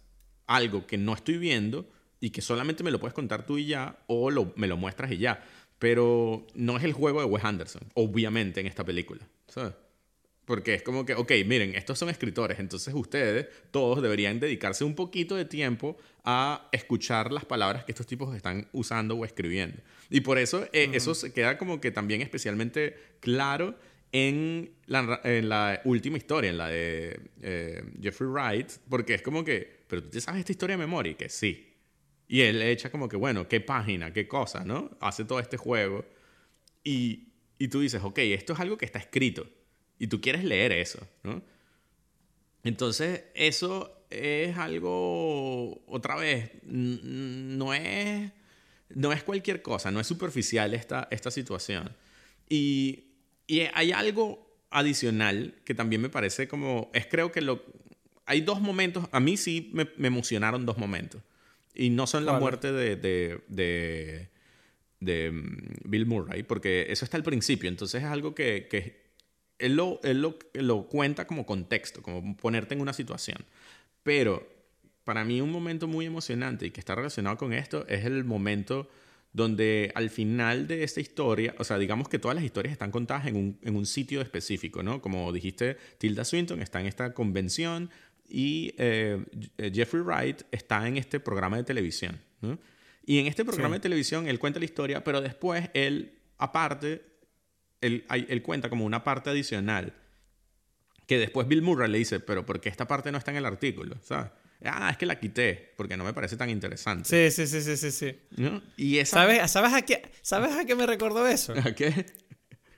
algo que no estoy viendo y que solamente me lo puedes contar tú y ya, o lo, me lo muestras y ya. Pero no es el juego de Wes Anderson, obviamente, en esta película. ¿Sabes? Porque es como que, ok, miren, estos son escritores, entonces ustedes todos deberían dedicarse un poquito de tiempo a escuchar las palabras que estos tipos están usando o escribiendo. Y por eso eh, eso se queda como que también especialmente claro en la, en la última historia, en la de eh, Jeffrey Wright, porque es como que, pero tú te sabes esta historia de memoria, y que sí. Y él le echa como que, bueno, qué página, qué cosa, ¿no? Hace todo este juego. Y, y tú dices, ok, esto es algo que está escrito. Y tú quieres leer eso, ¿no? Entonces, eso es algo, otra vez, no es, no es cualquier cosa, no es superficial esta, esta situación. Y y hay algo, adicional que también me parece como, es creo que lo, hay dos momentos, a mí sí me, emocionaron dos momentos. Y no son la muerte de, de, de, de, mm, Bill Murray, porque eso está al principio, entonces es algo que, que él, lo, él lo, lo cuenta como contexto, como ponerte en una situación. Pero para mí un momento muy emocionante y que está relacionado con esto es el momento donde al final de esta historia, o sea, digamos que todas las historias están contadas en un, en un sitio específico, ¿no? Como dijiste, Tilda Swinton está en esta convención y eh, Jeffrey Wright está en este programa de televisión, ¿no? Y en este programa de televisión él cuenta la historia, pero después él, aparte, él, él cuenta como una parte adicional que después Bill Murray le dice, pero ¿por qué esta parte no está en el artículo? ¿Sabes? Ah, es que la quité porque no me parece tan interesante. Sí, sí, sí, sí, sí. sí. ¿No? Y esa... ¿Sabes, ¿sabes, a qué, ¿Sabes a qué me recordó eso? ¿A qué?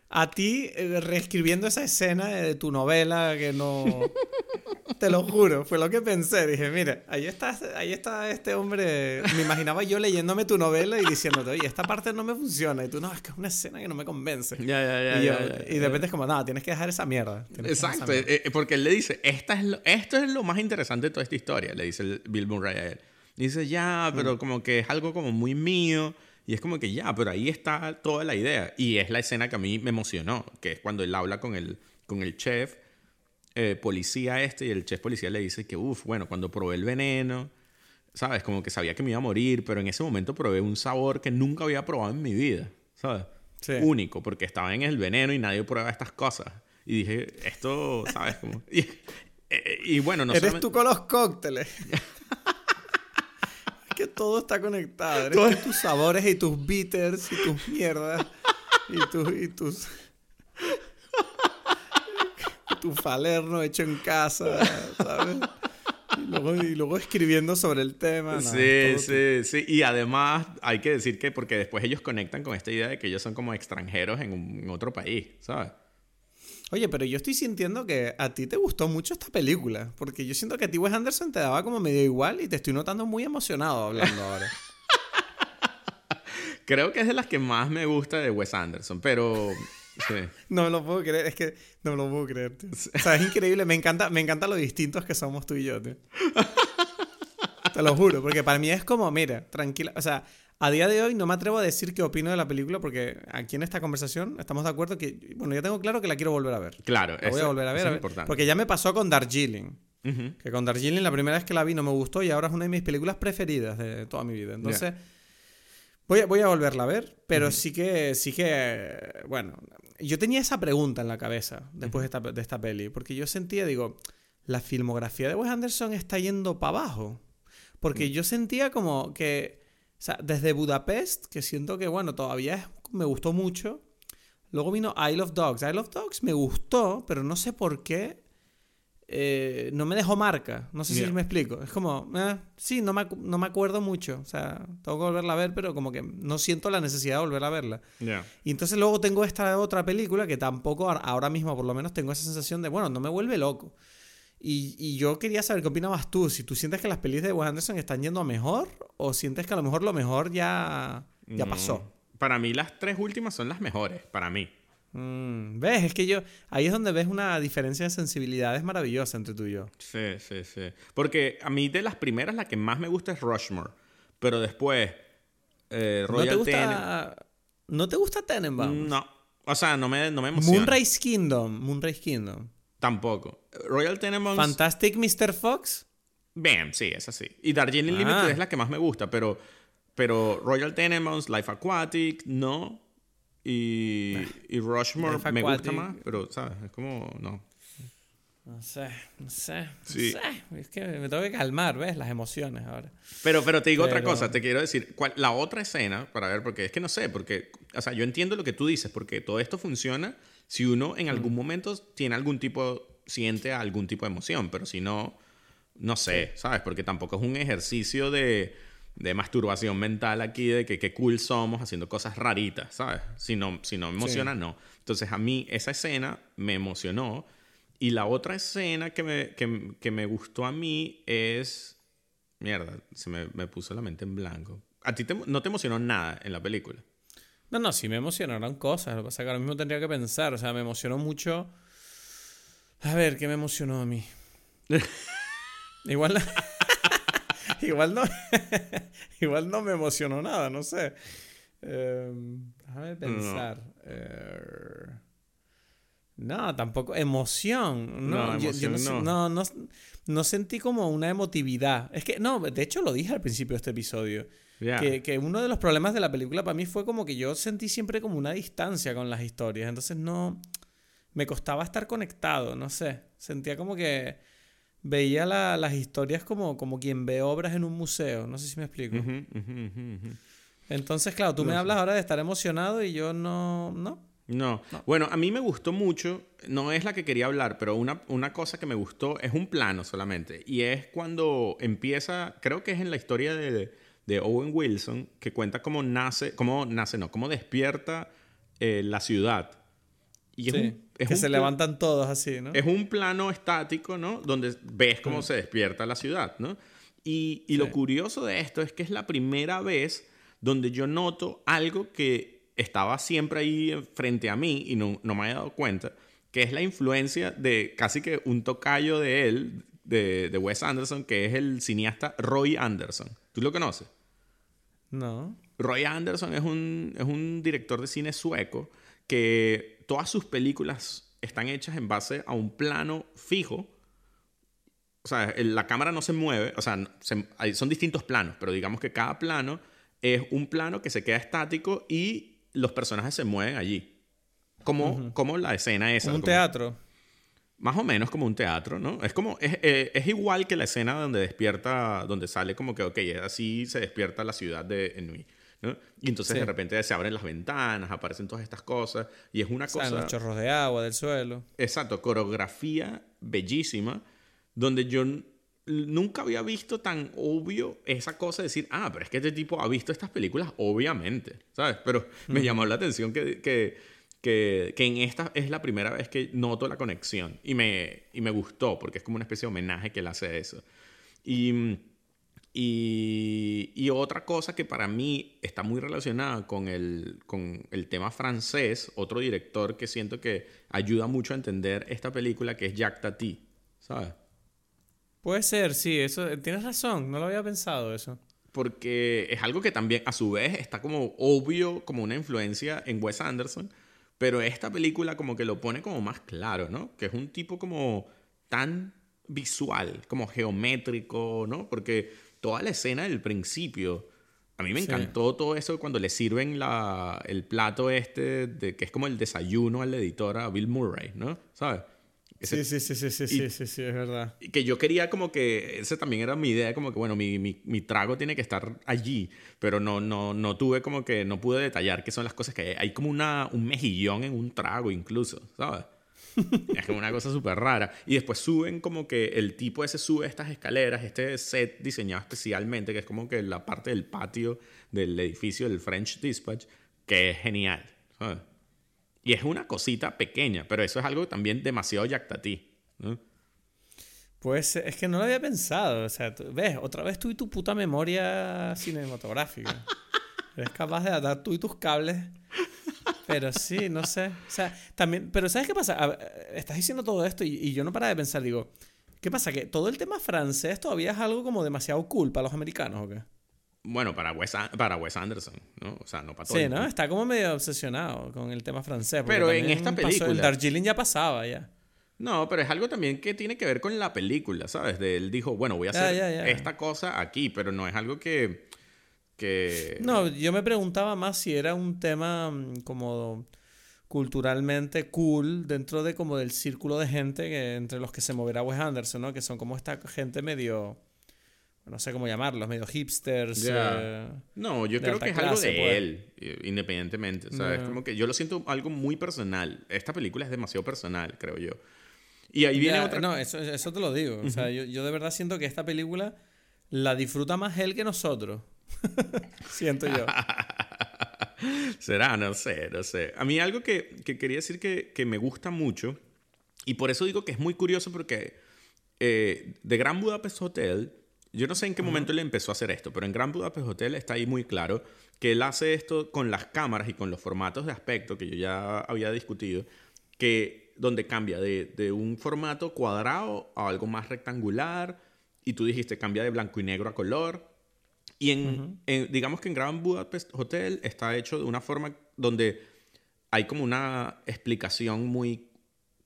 A ti eh, reescribiendo esa escena de tu novela que no... Te lo juro, fue lo que pensé. Dije, mira, ahí está, ahí está este hombre. Me imaginaba yo leyéndome tu novela y diciéndote, oye, esta parte no me funciona. Y tú, no, es que es una escena que no me convence. Ya, ya, ya. Y, de repente es como, no, tienes que dejar esa mierda. Exacto, eh, eh, porque él le dice, esta es esto es lo más interesante de toda esta historia, le dice el Bill Murray a él. dice, ya, pero mm. como que es algo como muy mío. Y es como que ya, pero ahí está toda la idea. Y es la escena que a mí me emocionó, que es cuando él habla con el, con el chef eh, policía este y el chef policía le dice que, uff, bueno, cuando probé el veneno, ¿sabes? Como que sabía que me iba a morir, pero en ese momento probé un sabor que nunca había probado en mi vida, ¿sabes? Único, porque estaba en el veneno y nadie prueba estas cosas. Y dije, esto, ¿sabes? Como... Y, bueno, no Eres tú con los cócteles. que todo está conectado. Eres tus sabores y tus bitters y tus mierdas y, tus y tus tu falerno hecho en casa, ¿sabes? Y luego, escribiendo sobre el tema. sí, sí, sí. Y además hay que decir que porque después ellos conectan con esta idea de que ellos son como extranjeros en, otro país, ¿sabes? Oye, pero yo estoy sintiendo que a ti te gustó mucho esta película. Porque yo siento que a ti Wes Anderson te daba como medio igual y te estoy notando muy emocionado hablando ahora. Creo que es de las que más me gusta de Wes Anderson, pero No me lo puedo creer, es que no me lo puedo creer, O sea, es increíble, me encanta, me encanta lo distintos que somos tú y yo, tío. Te lo juro, porque para mí es como, mira, tranquila, o sea, a día de hoy no me atrevo a decir qué opino de la película porque aquí en esta conversación estamos de acuerdo que, bueno, ya tengo claro que la quiero volver a ver. Claro, la voy a volver a ver, porque ya me pasó con Darjeeling. Que con Darjeeling la primera vez que la vi no me gustó y ahora es una de mis películas preferidas de toda mi vida. Entonces, voy, a, voy a volverla a ver, pero sí que, sí que, bueno, yo tenía esa pregunta en la cabeza después de, esta, de esta peli, porque yo sentía, digo, la filmografía de Wes Anderson está yendo para abajo. Porque mm. yo sentía como que, o sea, desde Budapest, que siento que, bueno, todavía me gustó mucho. Luego vino Isle of Dogs. Isle of Dogs me gustó, pero no sé por qué eh, no me dejó marca. No sé si me explico. Es como, eh, sí, no me, no me acuerdo mucho. O sea, tengo que volverla a ver, pero como que no siento la necesidad de volver a verla. Y entonces luego tengo esta otra película que tampoco, ahora mismo por lo menos, tengo esa sensación de, bueno, no me vuelve loco. Y, y yo quería saber qué opinabas tú. Si tú sientes que las pelis de Wes Anderson están yendo a mejor o sientes que a lo mejor lo mejor ya, ya pasó. Mm, para mí las tres últimas son las mejores, para mí. Mm, ¿Ves? Es que yo. Ahí es donde ves una diferencia de sensibilidades maravillosa entre tú y yo. Sí, sí, sí. Porque a mí de las primeras la que más me gusta es Rushmore. Pero después. Eh, Royal ¿No te gusta, ¿No te gusta Tenenbaums? No. O sea, no me, no me emociona. Moonrise Kingdom. Moonrise Kingdom. Tampoco. Royal Tenenbaums. Fantastic Mr. Fox. Bien, sí, es así. Y Darjeeling ah. Limited es la que más me gusta, pero, pero Royal Tenenbaums, Life Aquatic, no. Y, y Rushmore me gusta más, pero, ¿sabes? Es como, no. No sé, no sé, no sé. Es que me tengo que calmar, ¿ves? Las emociones ahora. Pero, pero te digo otra cosa, te quiero decir, la otra escena, para ver, porque es que no sé, porque, o sea, yo entiendo lo que tú dices, porque todo esto funciona si uno en algún mm. momento tiene algún tipo, siente algún tipo de emoción, pero si no, no sé, ¿sabes? Porque tampoco es un ejercicio de de masturbación mental aquí, de que qué cool somos haciendo cosas raritas, ¿sabes? Si no, si no me emociona, no. Entonces a mí esa escena me emocionó. Y la otra escena que me, que, me gustó a mí es... Mierda, se me, me, puso la mente en blanco. ¿A ti no te emocionó nada en la película? No, no, sí me emocionaron cosas. Lo que pasa es que ahora mismo tendría que pensar. O sea, me emocionó mucho... A ver, ¿qué me emocionó a mí? igual, igual no. igual no me emocionó nada, no sé. Eh, déjame pensar. Eh, no, tampoco. Emoción. No, no, yo, no, no, no, sentí como una emotividad. Es que, no, de hecho lo dije al principio de este episodio. Que, que, uno de los problemas de la película para mí fue como que yo sentí siempre como una distancia con las historias. Entonces no. Me costaba estar conectado, no sé. Sentía como que veía las historias como, como quien ve obras en un museo. No sé si me explico. Entonces, claro, tú me hablas ahora de estar emocionado y yo no. No. No. Bueno, a mí me gustó mucho, no es la que quería hablar, pero una, una, cosa que me gustó es un plano solamente. Y es cuando empieza, creo que es en la historia de, de Owen Wilson, que cuenta cómo nace, cómo nace, no, cómo despierta eh, la ciudad. Y es que se levantan todos así, ¿no? Es un plano estático, ¿no? Donde ves cómo se despierta la ciudad, ¿no? Y, y lo curioso de esto es que es la primera vez donde yo noto algo que estaba siempre ahí frente a mí y no, no me había dado cuenta, que es la influencia de casi que un tocayo de él, de, de Wes Anderson, que es el cineasta Roy Anderson. ¿Tú lo conoces? No. Roy Anderson es un, es un director de cine sueco que todas sus películas están hechas en base a un plano fijo. O sea, la cámara no se mueve, o sea, son distintos planos, pero digamos que cada plano es un plano que se queda estático y los personajes se mueven allí. Como, como la escena esa. Como un teatro. Más o menos como un teatro, ¿no? Es como, es, eh, es, igual que la escena donde despierta, donde sale como que, ok, así se despierta la ciudad de Enui. ¿No? Y entonces de repente se abren las ventanas, aparecen todas estas cosas, y es una cosa... los chorros de agua del suelo. Exacto, coreografía bellísima, donde yo nunca había visto tan obvio esa cosa de decir, ah, pero es que este tipo ha visto estas películas, obviamente, ¿sabes? Pero me llamó la atención que, que, que, que, en esta es la primera vez que noto la conexión y me, y me gustó porque es como una especie de homenaje que él hace a eso. Y, y, y, otra cosa que para mí está muy relacionada con el, con el tema francés, otro director que siento que ayuda mucho a entender esta película, que es Jacques Tati, ¿sabes? Puede ser, sí, eso eh, tienes razón, no lo había pensado eso. Porque es algo que también a su vez está como obvio como una influencia en Wes Anderson, pero esta película como que lo pone como más claro, ¿no? Que es un tipo como tan visual, como geométrico, ¿no? Porque toda la escena del principio. A mí me encantó sí. todo eso cuando le sirven la, el plato este, de, que es como el desayuno al editor, a Bill Murray, ¿no? ¿Sabes? Ese, sí, sí, sí, sí, y, sí, sí, sí, es verdad. Y que yo quería como que, esa también era mi idea, como que bueno, mi, mi, mi, trago tiene que estar allí, pero no, no, no tuve como que, no pude detallar qué son las cosas que hay. Hay como una, un mejillón en un trago incluso, ¿sabes? es como una cosa súper rara. Y después suben como que el tipo ese sube estas escaleras, este set diseñado especialmente, que es como que la parte del patio del edificio del French Dispatch, que es genial, ¿sabes? Y es una cosita pequeña, pero eso es algo también demasiado yactatí. ¿no? Pues es que no lo había pensado. O sea, ves, otra vez tú y tu puta memoria cinematográfica. Eres capaz de atar tú y tus cables. Pero sí, no sé. O sea, también. Pero ¿sabes qué pasa? estás diciendo todo esto y, y, yo no para de pensar, digo, ¿qué pasa? Que todo el tema francés todavía es algo como demasiado cool para los americanos, ¿o qué? Bueno, para Wes, para Wes Anderson, ¿no? O sea, no para todo. Sí, ¿no? Está como medio obsesionado con el tema francés. Pero en esta película. el Darjeeling ya pasaba ya. No, pero es algo también que tiene que ver con la película, ¿sabes? De él dijo, bueno, voy a hacer esta cosa aquí, pero no es algo que, que. No, yo me preguntaba más si era un tema mm, como culturalmente cool dentro de como del círculo de gente que, entre los que se moverá Wes Anderson, ¿no? Que son como esta gente medio no sé cómo llamarlos, medio hipsters. Eh, no, yo creo que es algo de pues. él, independientemente. O sea, es como que yo lo siento algo muy personal. Esta película es demasiado personal, creo yo. Y ahí viene otra. No, eso, eso te lo digo. O sea, yo, yo, de verdad siento que esta película la disfruta más él que nosotros. siento yo. Será, no sé, no sé. A mí algo que, que quería decir que, que, me gusta mucho, y por eso digo que es muy curioso porque eh, The Grand Budapest Hotel yo no sé en qué momento él empezó a hacer esto, pero en Grand Budapest Hotel está ahí muy claro que él hace esto con las cámaras y con los formatos de aspecto que yo ya había discutido, que donde cambia de, de un formato cuadrado a algo más rectangular. Y tú dijiste, cambia de blanco y negro a color. Y en, en- digamos que en Grand Budapest Hotel está hecho de una forma donde hay como una explicación muy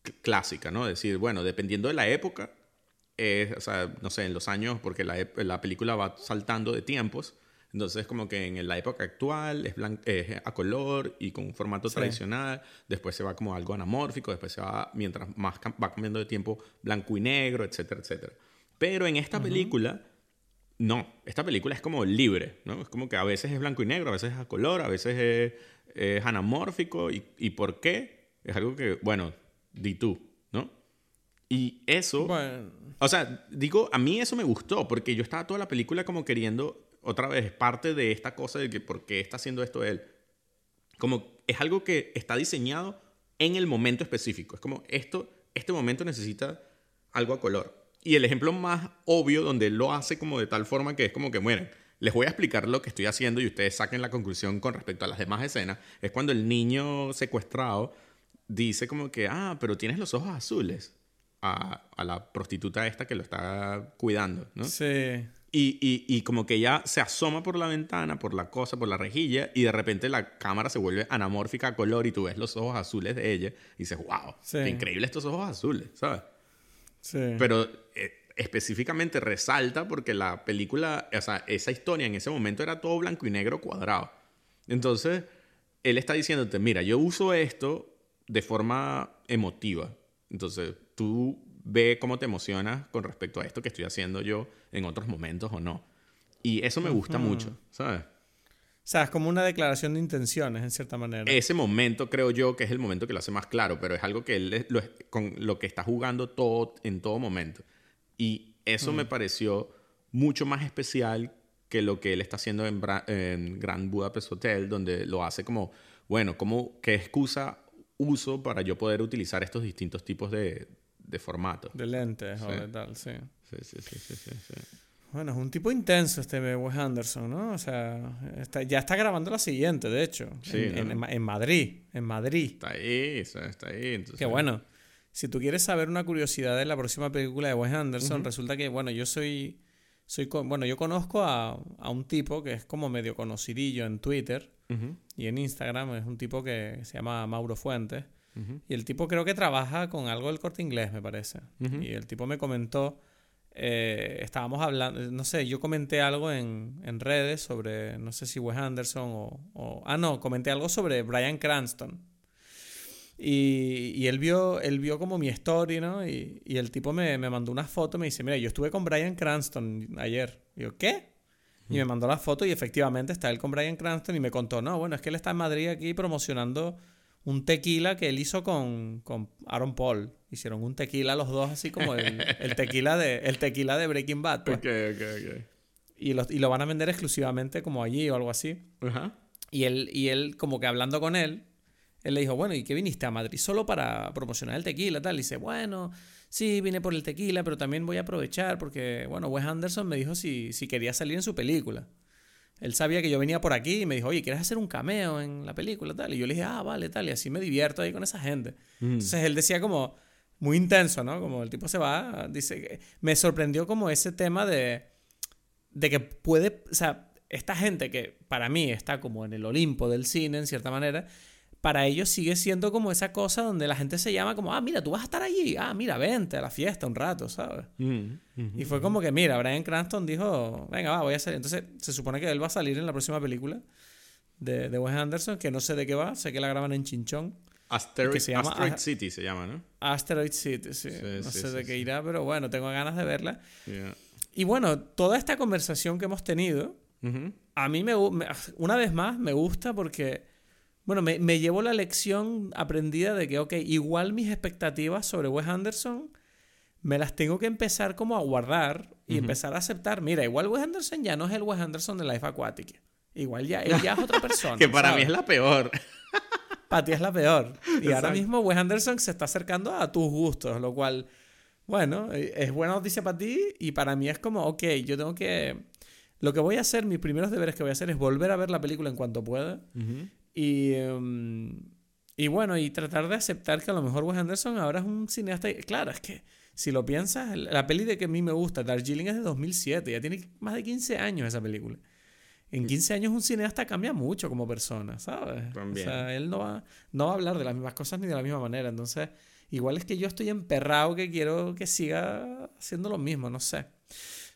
cl- clásica, ¿no? Es decir, bueno, dependiendo de la época, eh, o sea, no sé, en los años, porque la, la película va saltando de tiempos, entonces como que en la época actual es, es a color y con un formato Sí. tradicional, después se va como algo anamórfico, después se va, mientras más va cambiando de tiempo, blanco y negro, etcétera, etcétera. Pero en esta película, no, esta película es como libre, ¿no? Es como que a veces es blanco y negro, a veces es a color, a veces es, es anamórfico. ¿Y, ¿Y por qué? Es algo que, bueno, di tú, ¿no? Y eso... Bueno, O sea, digo, a mí eso me gustó, porque yo estaba toda la película como queriendo, otra vez, parte de esta cosa de que por qué está haciendo esto él. Como es algo que está diseñado en el momento específico. Es como esto, este momento necesita algo a color. Y el ejemplo más obvio donde él lo hace como de tal forma que es como que, mueren. Les voy a explicar lo que estoy haciendo y ustedes saquen la conclusión con respecto a las demás escenas. Es cuando el niño secuestrado dice como que, ah, pero tienes los ojos azules. A, a la prostituta esta que lo está cuidando, ¿no? sí. Y, y, y como que ella se asoma por la ventana, por la cosa, por la rejilla, y de repente la cámara se vuelve anamórfica a color y tú ves los ojos azules de ella y dices, wow, Sí. qué increíble estos ojos azules, ¿sabes? Sí. Pero eh, específicamente resalta porque la película, o sea, esa historia en ese momento era todo blanco y negro cuadrado. Entonces, él está diciéndote, mira, yo uso esto de forma emotiva. Entonces, tú ve cómo te emocionas con respecto a esto que estoy haciendo yo en otros momentos o no. Y eso me gusta mucho, ¿sabes? O sea, es como una declaración de intenciones, en cierta manera. Ese momento creo yo que es el momento que lo hace más claro, pero es algo que él lo, con lo que está jugando todo en todo momento. Y eso me pareció mucho más especial que lo que él está haciendo en, Bra- en Grand Budapest Hotel, donde lo hace como, bueno, como, ¿qué excusa uso para yo poder utilizar estos distintos tipos de, de formatos? De lentes o Sí. de tal, sí. Sí, sí, sí, sí, sí, sí. Bueno, es un tipo intenso este Wes Anderson, ¿no? O sea, está- ya está grabando la siguiente, de hecho. Sí, en, ¿no? en- en Madrid. En Madrid. Está ahí, está está ahí. Entonces, Que bueno, si tú quieres saber una curiosidad de la próxima película de Wes Anderson, resulta que, bueno, yo soy, soy, bueno, yo conozco a, a un tipo que es como medio conocidillo en Twitter y en Instagram, es un tipo que se llama Mauro Fuentes. Y el tipo creo que trabaja con algo del corte inglés, me parece. Y el tipo me comentó, eh, estábamos hablando, no sé, yo comenté algo en, en redes sobre, no sé si Wes Anderson o, o- Ah, no, comenté algo sobre Brian Cranston. Y, y él, vio, él vio como mi story, ¿no? Y, y el tipo me, me mandó una foto, me dice, mira, yo estuve con Brian Cranston ayer. Y yo, ¿qué? Y me mandó la foto y efectivamente está él con Brian Cranston y me contó, no, bueno, es que él está en Madrid aquí promocionando un tequila que él hizo con, con Aaron Paul. Hicieron un tequila los dos, así como el, el tequila, de, el tequila de Breaking Bad. pues. Ok, ok, ok. Y, lo, y lo van a vender exclusivamente como allí o algo así. Ajá. Y él, y él, como que hablando con él, él le dijo, bueno, ¿y qué viniste a Madrid? Solo para promocionar el tequila, tal. Y dice, bueno, sí, vine por el tequila, pero también voy a aprovechar porque, bueno, Wes Anderson me dijo si, si quería salir en su película. Él sabía que yo venía por aquí y me dijo, oye, ¿quieres hacer un cameo en la película? Tal. Y yo le dije, ah, vale, tal. Y así me divierto ahí con esa gente. Entonces él decía como, muy intenso, ¿no? Como el tipo se va, dice que... Me sorprendió como ese tema de, de que puede, o sea, esta gente que para mí está como en el Olimpo del cine, en cierta manera, para ellos sigue siendo como esa cosa donde la gente se llama como, ah, mira, tú vas a estar allí, ah, mira, vente a la fiesta un rato, ¿sabes? Ujú. Y fue como que, mira, Brian Cranston dijo, venga, va, voy a salir. Entonces, se supone que él va a salir en la próxima película de, de Wes Anderson, que no sé de qué va, sé que la graban en Chinchón. Asteroid, que se llama- Asteroid City se llama, ¿no? Asteroid City, sí. Sí, no sí, sé sí, de qué irá, pero bueno, tengo ganas de verla. Yeah. Y bueno, toda esta conversación que hemos tenido, a mí me, una vez más me gusta porque, bueno, me, me llevo la lección aprendida de que, ok, igual mis expectativas sobre Wes Anderson me las tengo que empezar como a guardar y empezar a aceptar. Mira, igual Wes Anderson ya no es el Wes Anderson de Life Aquatic. Igual ya, él ya es otra persona. Que para mí es la peor. Para ti es la peor. Y ahora mismo Wes Anderson se está acercando a tus gustos, lo cual, bueno, eh, es buena noticia para ti y para mí es como, ok, yo tengo que... Lo que voy a hacer, mis primeros deberes que voy a hacer es volver a ver la película en cuanto pueda y, em, y bueno, y tratar de aceptar que a lo mejor Wes Anderson ahora es un cineasta. Claro, es que si lo piensas, la peli de que a mí me gusta, Darjeeling, es de 2007. Ya tiene más de 15 años esa película. En 15 años un cineasta cambia mucho como persona, ¿sabes? También. O sea, él no va, no va a hablar de las mismas cosas ni de la misma manera. Entonces, igual es que yo estoy emperrado que quiero que siga haciendo lo mismo, no sé.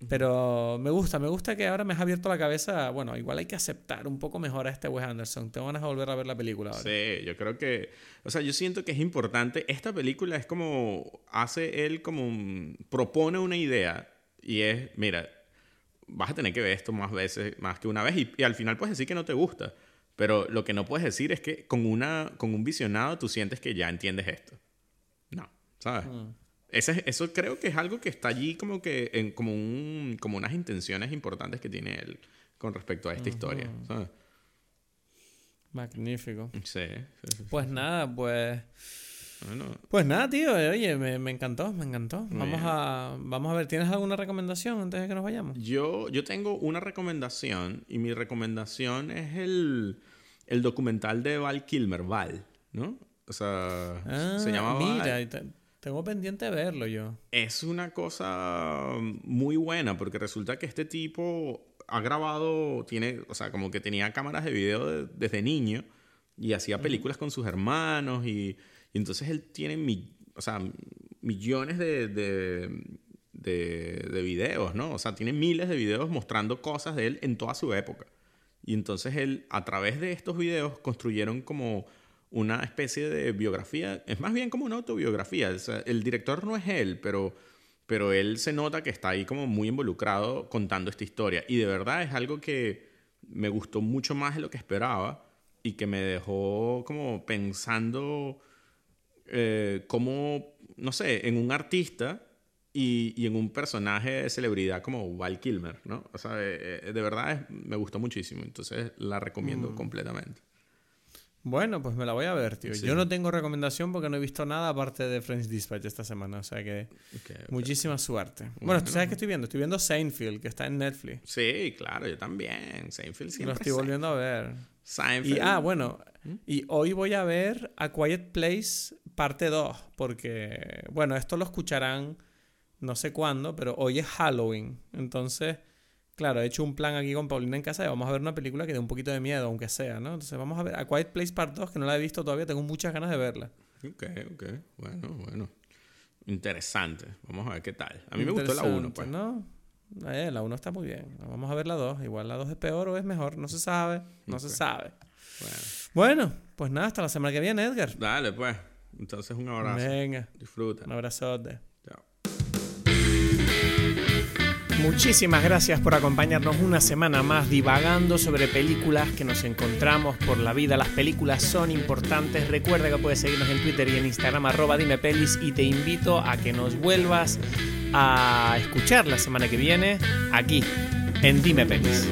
Pero me gusta, me gusta que ahora me has abierto la cabeza. Bueno, igual hay que aceptar un poco mejor a este Wes Anderson. Tengo ganas de volver a ver la película ahora. Sí, yo creo que. O sea, yo siento que es importante. Esta película es como. Hace él como. propone una idea. Y es, mira, vas a tener que ver esto más veces, más que una vez. Y, al final puedes decir que no te gusta. Pero lo que no puedes decir es que con, una, con un visionado tú sientes que ya entiendes esto. No, ¿sabes? Mm eso creo que es algo que está allí como que en, como, un, como unas intenciones importantes que tiene él con respecto a esta historia. Magnífico. Sí, Pues nada, pues... Pues nada, tío. Oye, me, encantó, me encantó. Vamos a, vamos a ver, ¿tienes alguna recomendación antes de que nos vayamos? Yo, yo tengo una recomendación y mi recomendación es el, el documental de Val Kilmer, Val, ¿no? O sea, se ah, llama Mira, tengo pendiente de verlo yo. Es una cosa muy buena porque resulta que este tipo ha grabado, tiene, o sea, como que tenía cámaras de video desde niño y hacía películas con sus hermanos y, entonces él tiene o sea, millones de, de, de, videos, ¿no? O sea, tiene miles de videos mostrando cosas de él en toda su época. Y entonces él, a través de estos videos, construyeron como una especie de biografía, es más bien como una autobiografía. el director no es él, pero, pero él se nota que está ahí como muy involucrado contando esta historia. Y de verdad es algo que me gustó mucho más de lo que esperaba y que me dejó como pensando eh, como, no sé, en un artista y, y, en un personaje de celebridad como Val Kilmer, ¿no? O sea, eh, eh, de, verdad me gustó muchísimo, entonces la recomiendo mm. completamente. Bueno, pues me la voy a ver, tío. Yo no tengo recomendación porque no he visto nada aparte de French Dispatch esta semana. O sea que muchísima suerte. Bueno, ¿tú sabes qué estoy viendo? Estoy viendo Seinfeld, que está en Netflix. Sí, claro, yo también. Seinfeld siempre. Lo estoy volviendo a ver. Seinfeld. Y, ah, bueno. ¿Mm? Y hoy voy a ver A Quiet Place parte 2. Porque, bueno, esto lo escucharán no sé cuándo, pero hoy es Halloween. Entonces Claro, he hecho un plan aquí con Paulina en casa y vamos a ver una película que dé un poquito de miedo, aunque sea, ¿no? Entonces vamos a ver A Quiet Place Part 2, que no la he visto todavía, tengo muchas ganas de verla. Ok, ok. Bueno, bueno. Interesante. Vamos a ver qué tal. A mí me gustó la 1, pues. ¿no? Eh, la 1 está muy bien. Vamos a ver la 2. Igual la 2 es peor o es mejor. No se sabe. No se sabe. Bueno. bueno, pues nada, hasta la semana que viene, Edgar. Dale, pues. Entonces un abrazo. Venga. Disfruta. Un abrazote. Muchísimas gracias por acompañarnos una semana más divagando sobre películas que nos encontramos por la vida. Las películas son importantes. Recuerda que puedes seguirnos en Twitter y en Instagram arroba dime pelis y te invito a que nos vuelvas a escuchar la semana que viene aquí en Dime Pelis.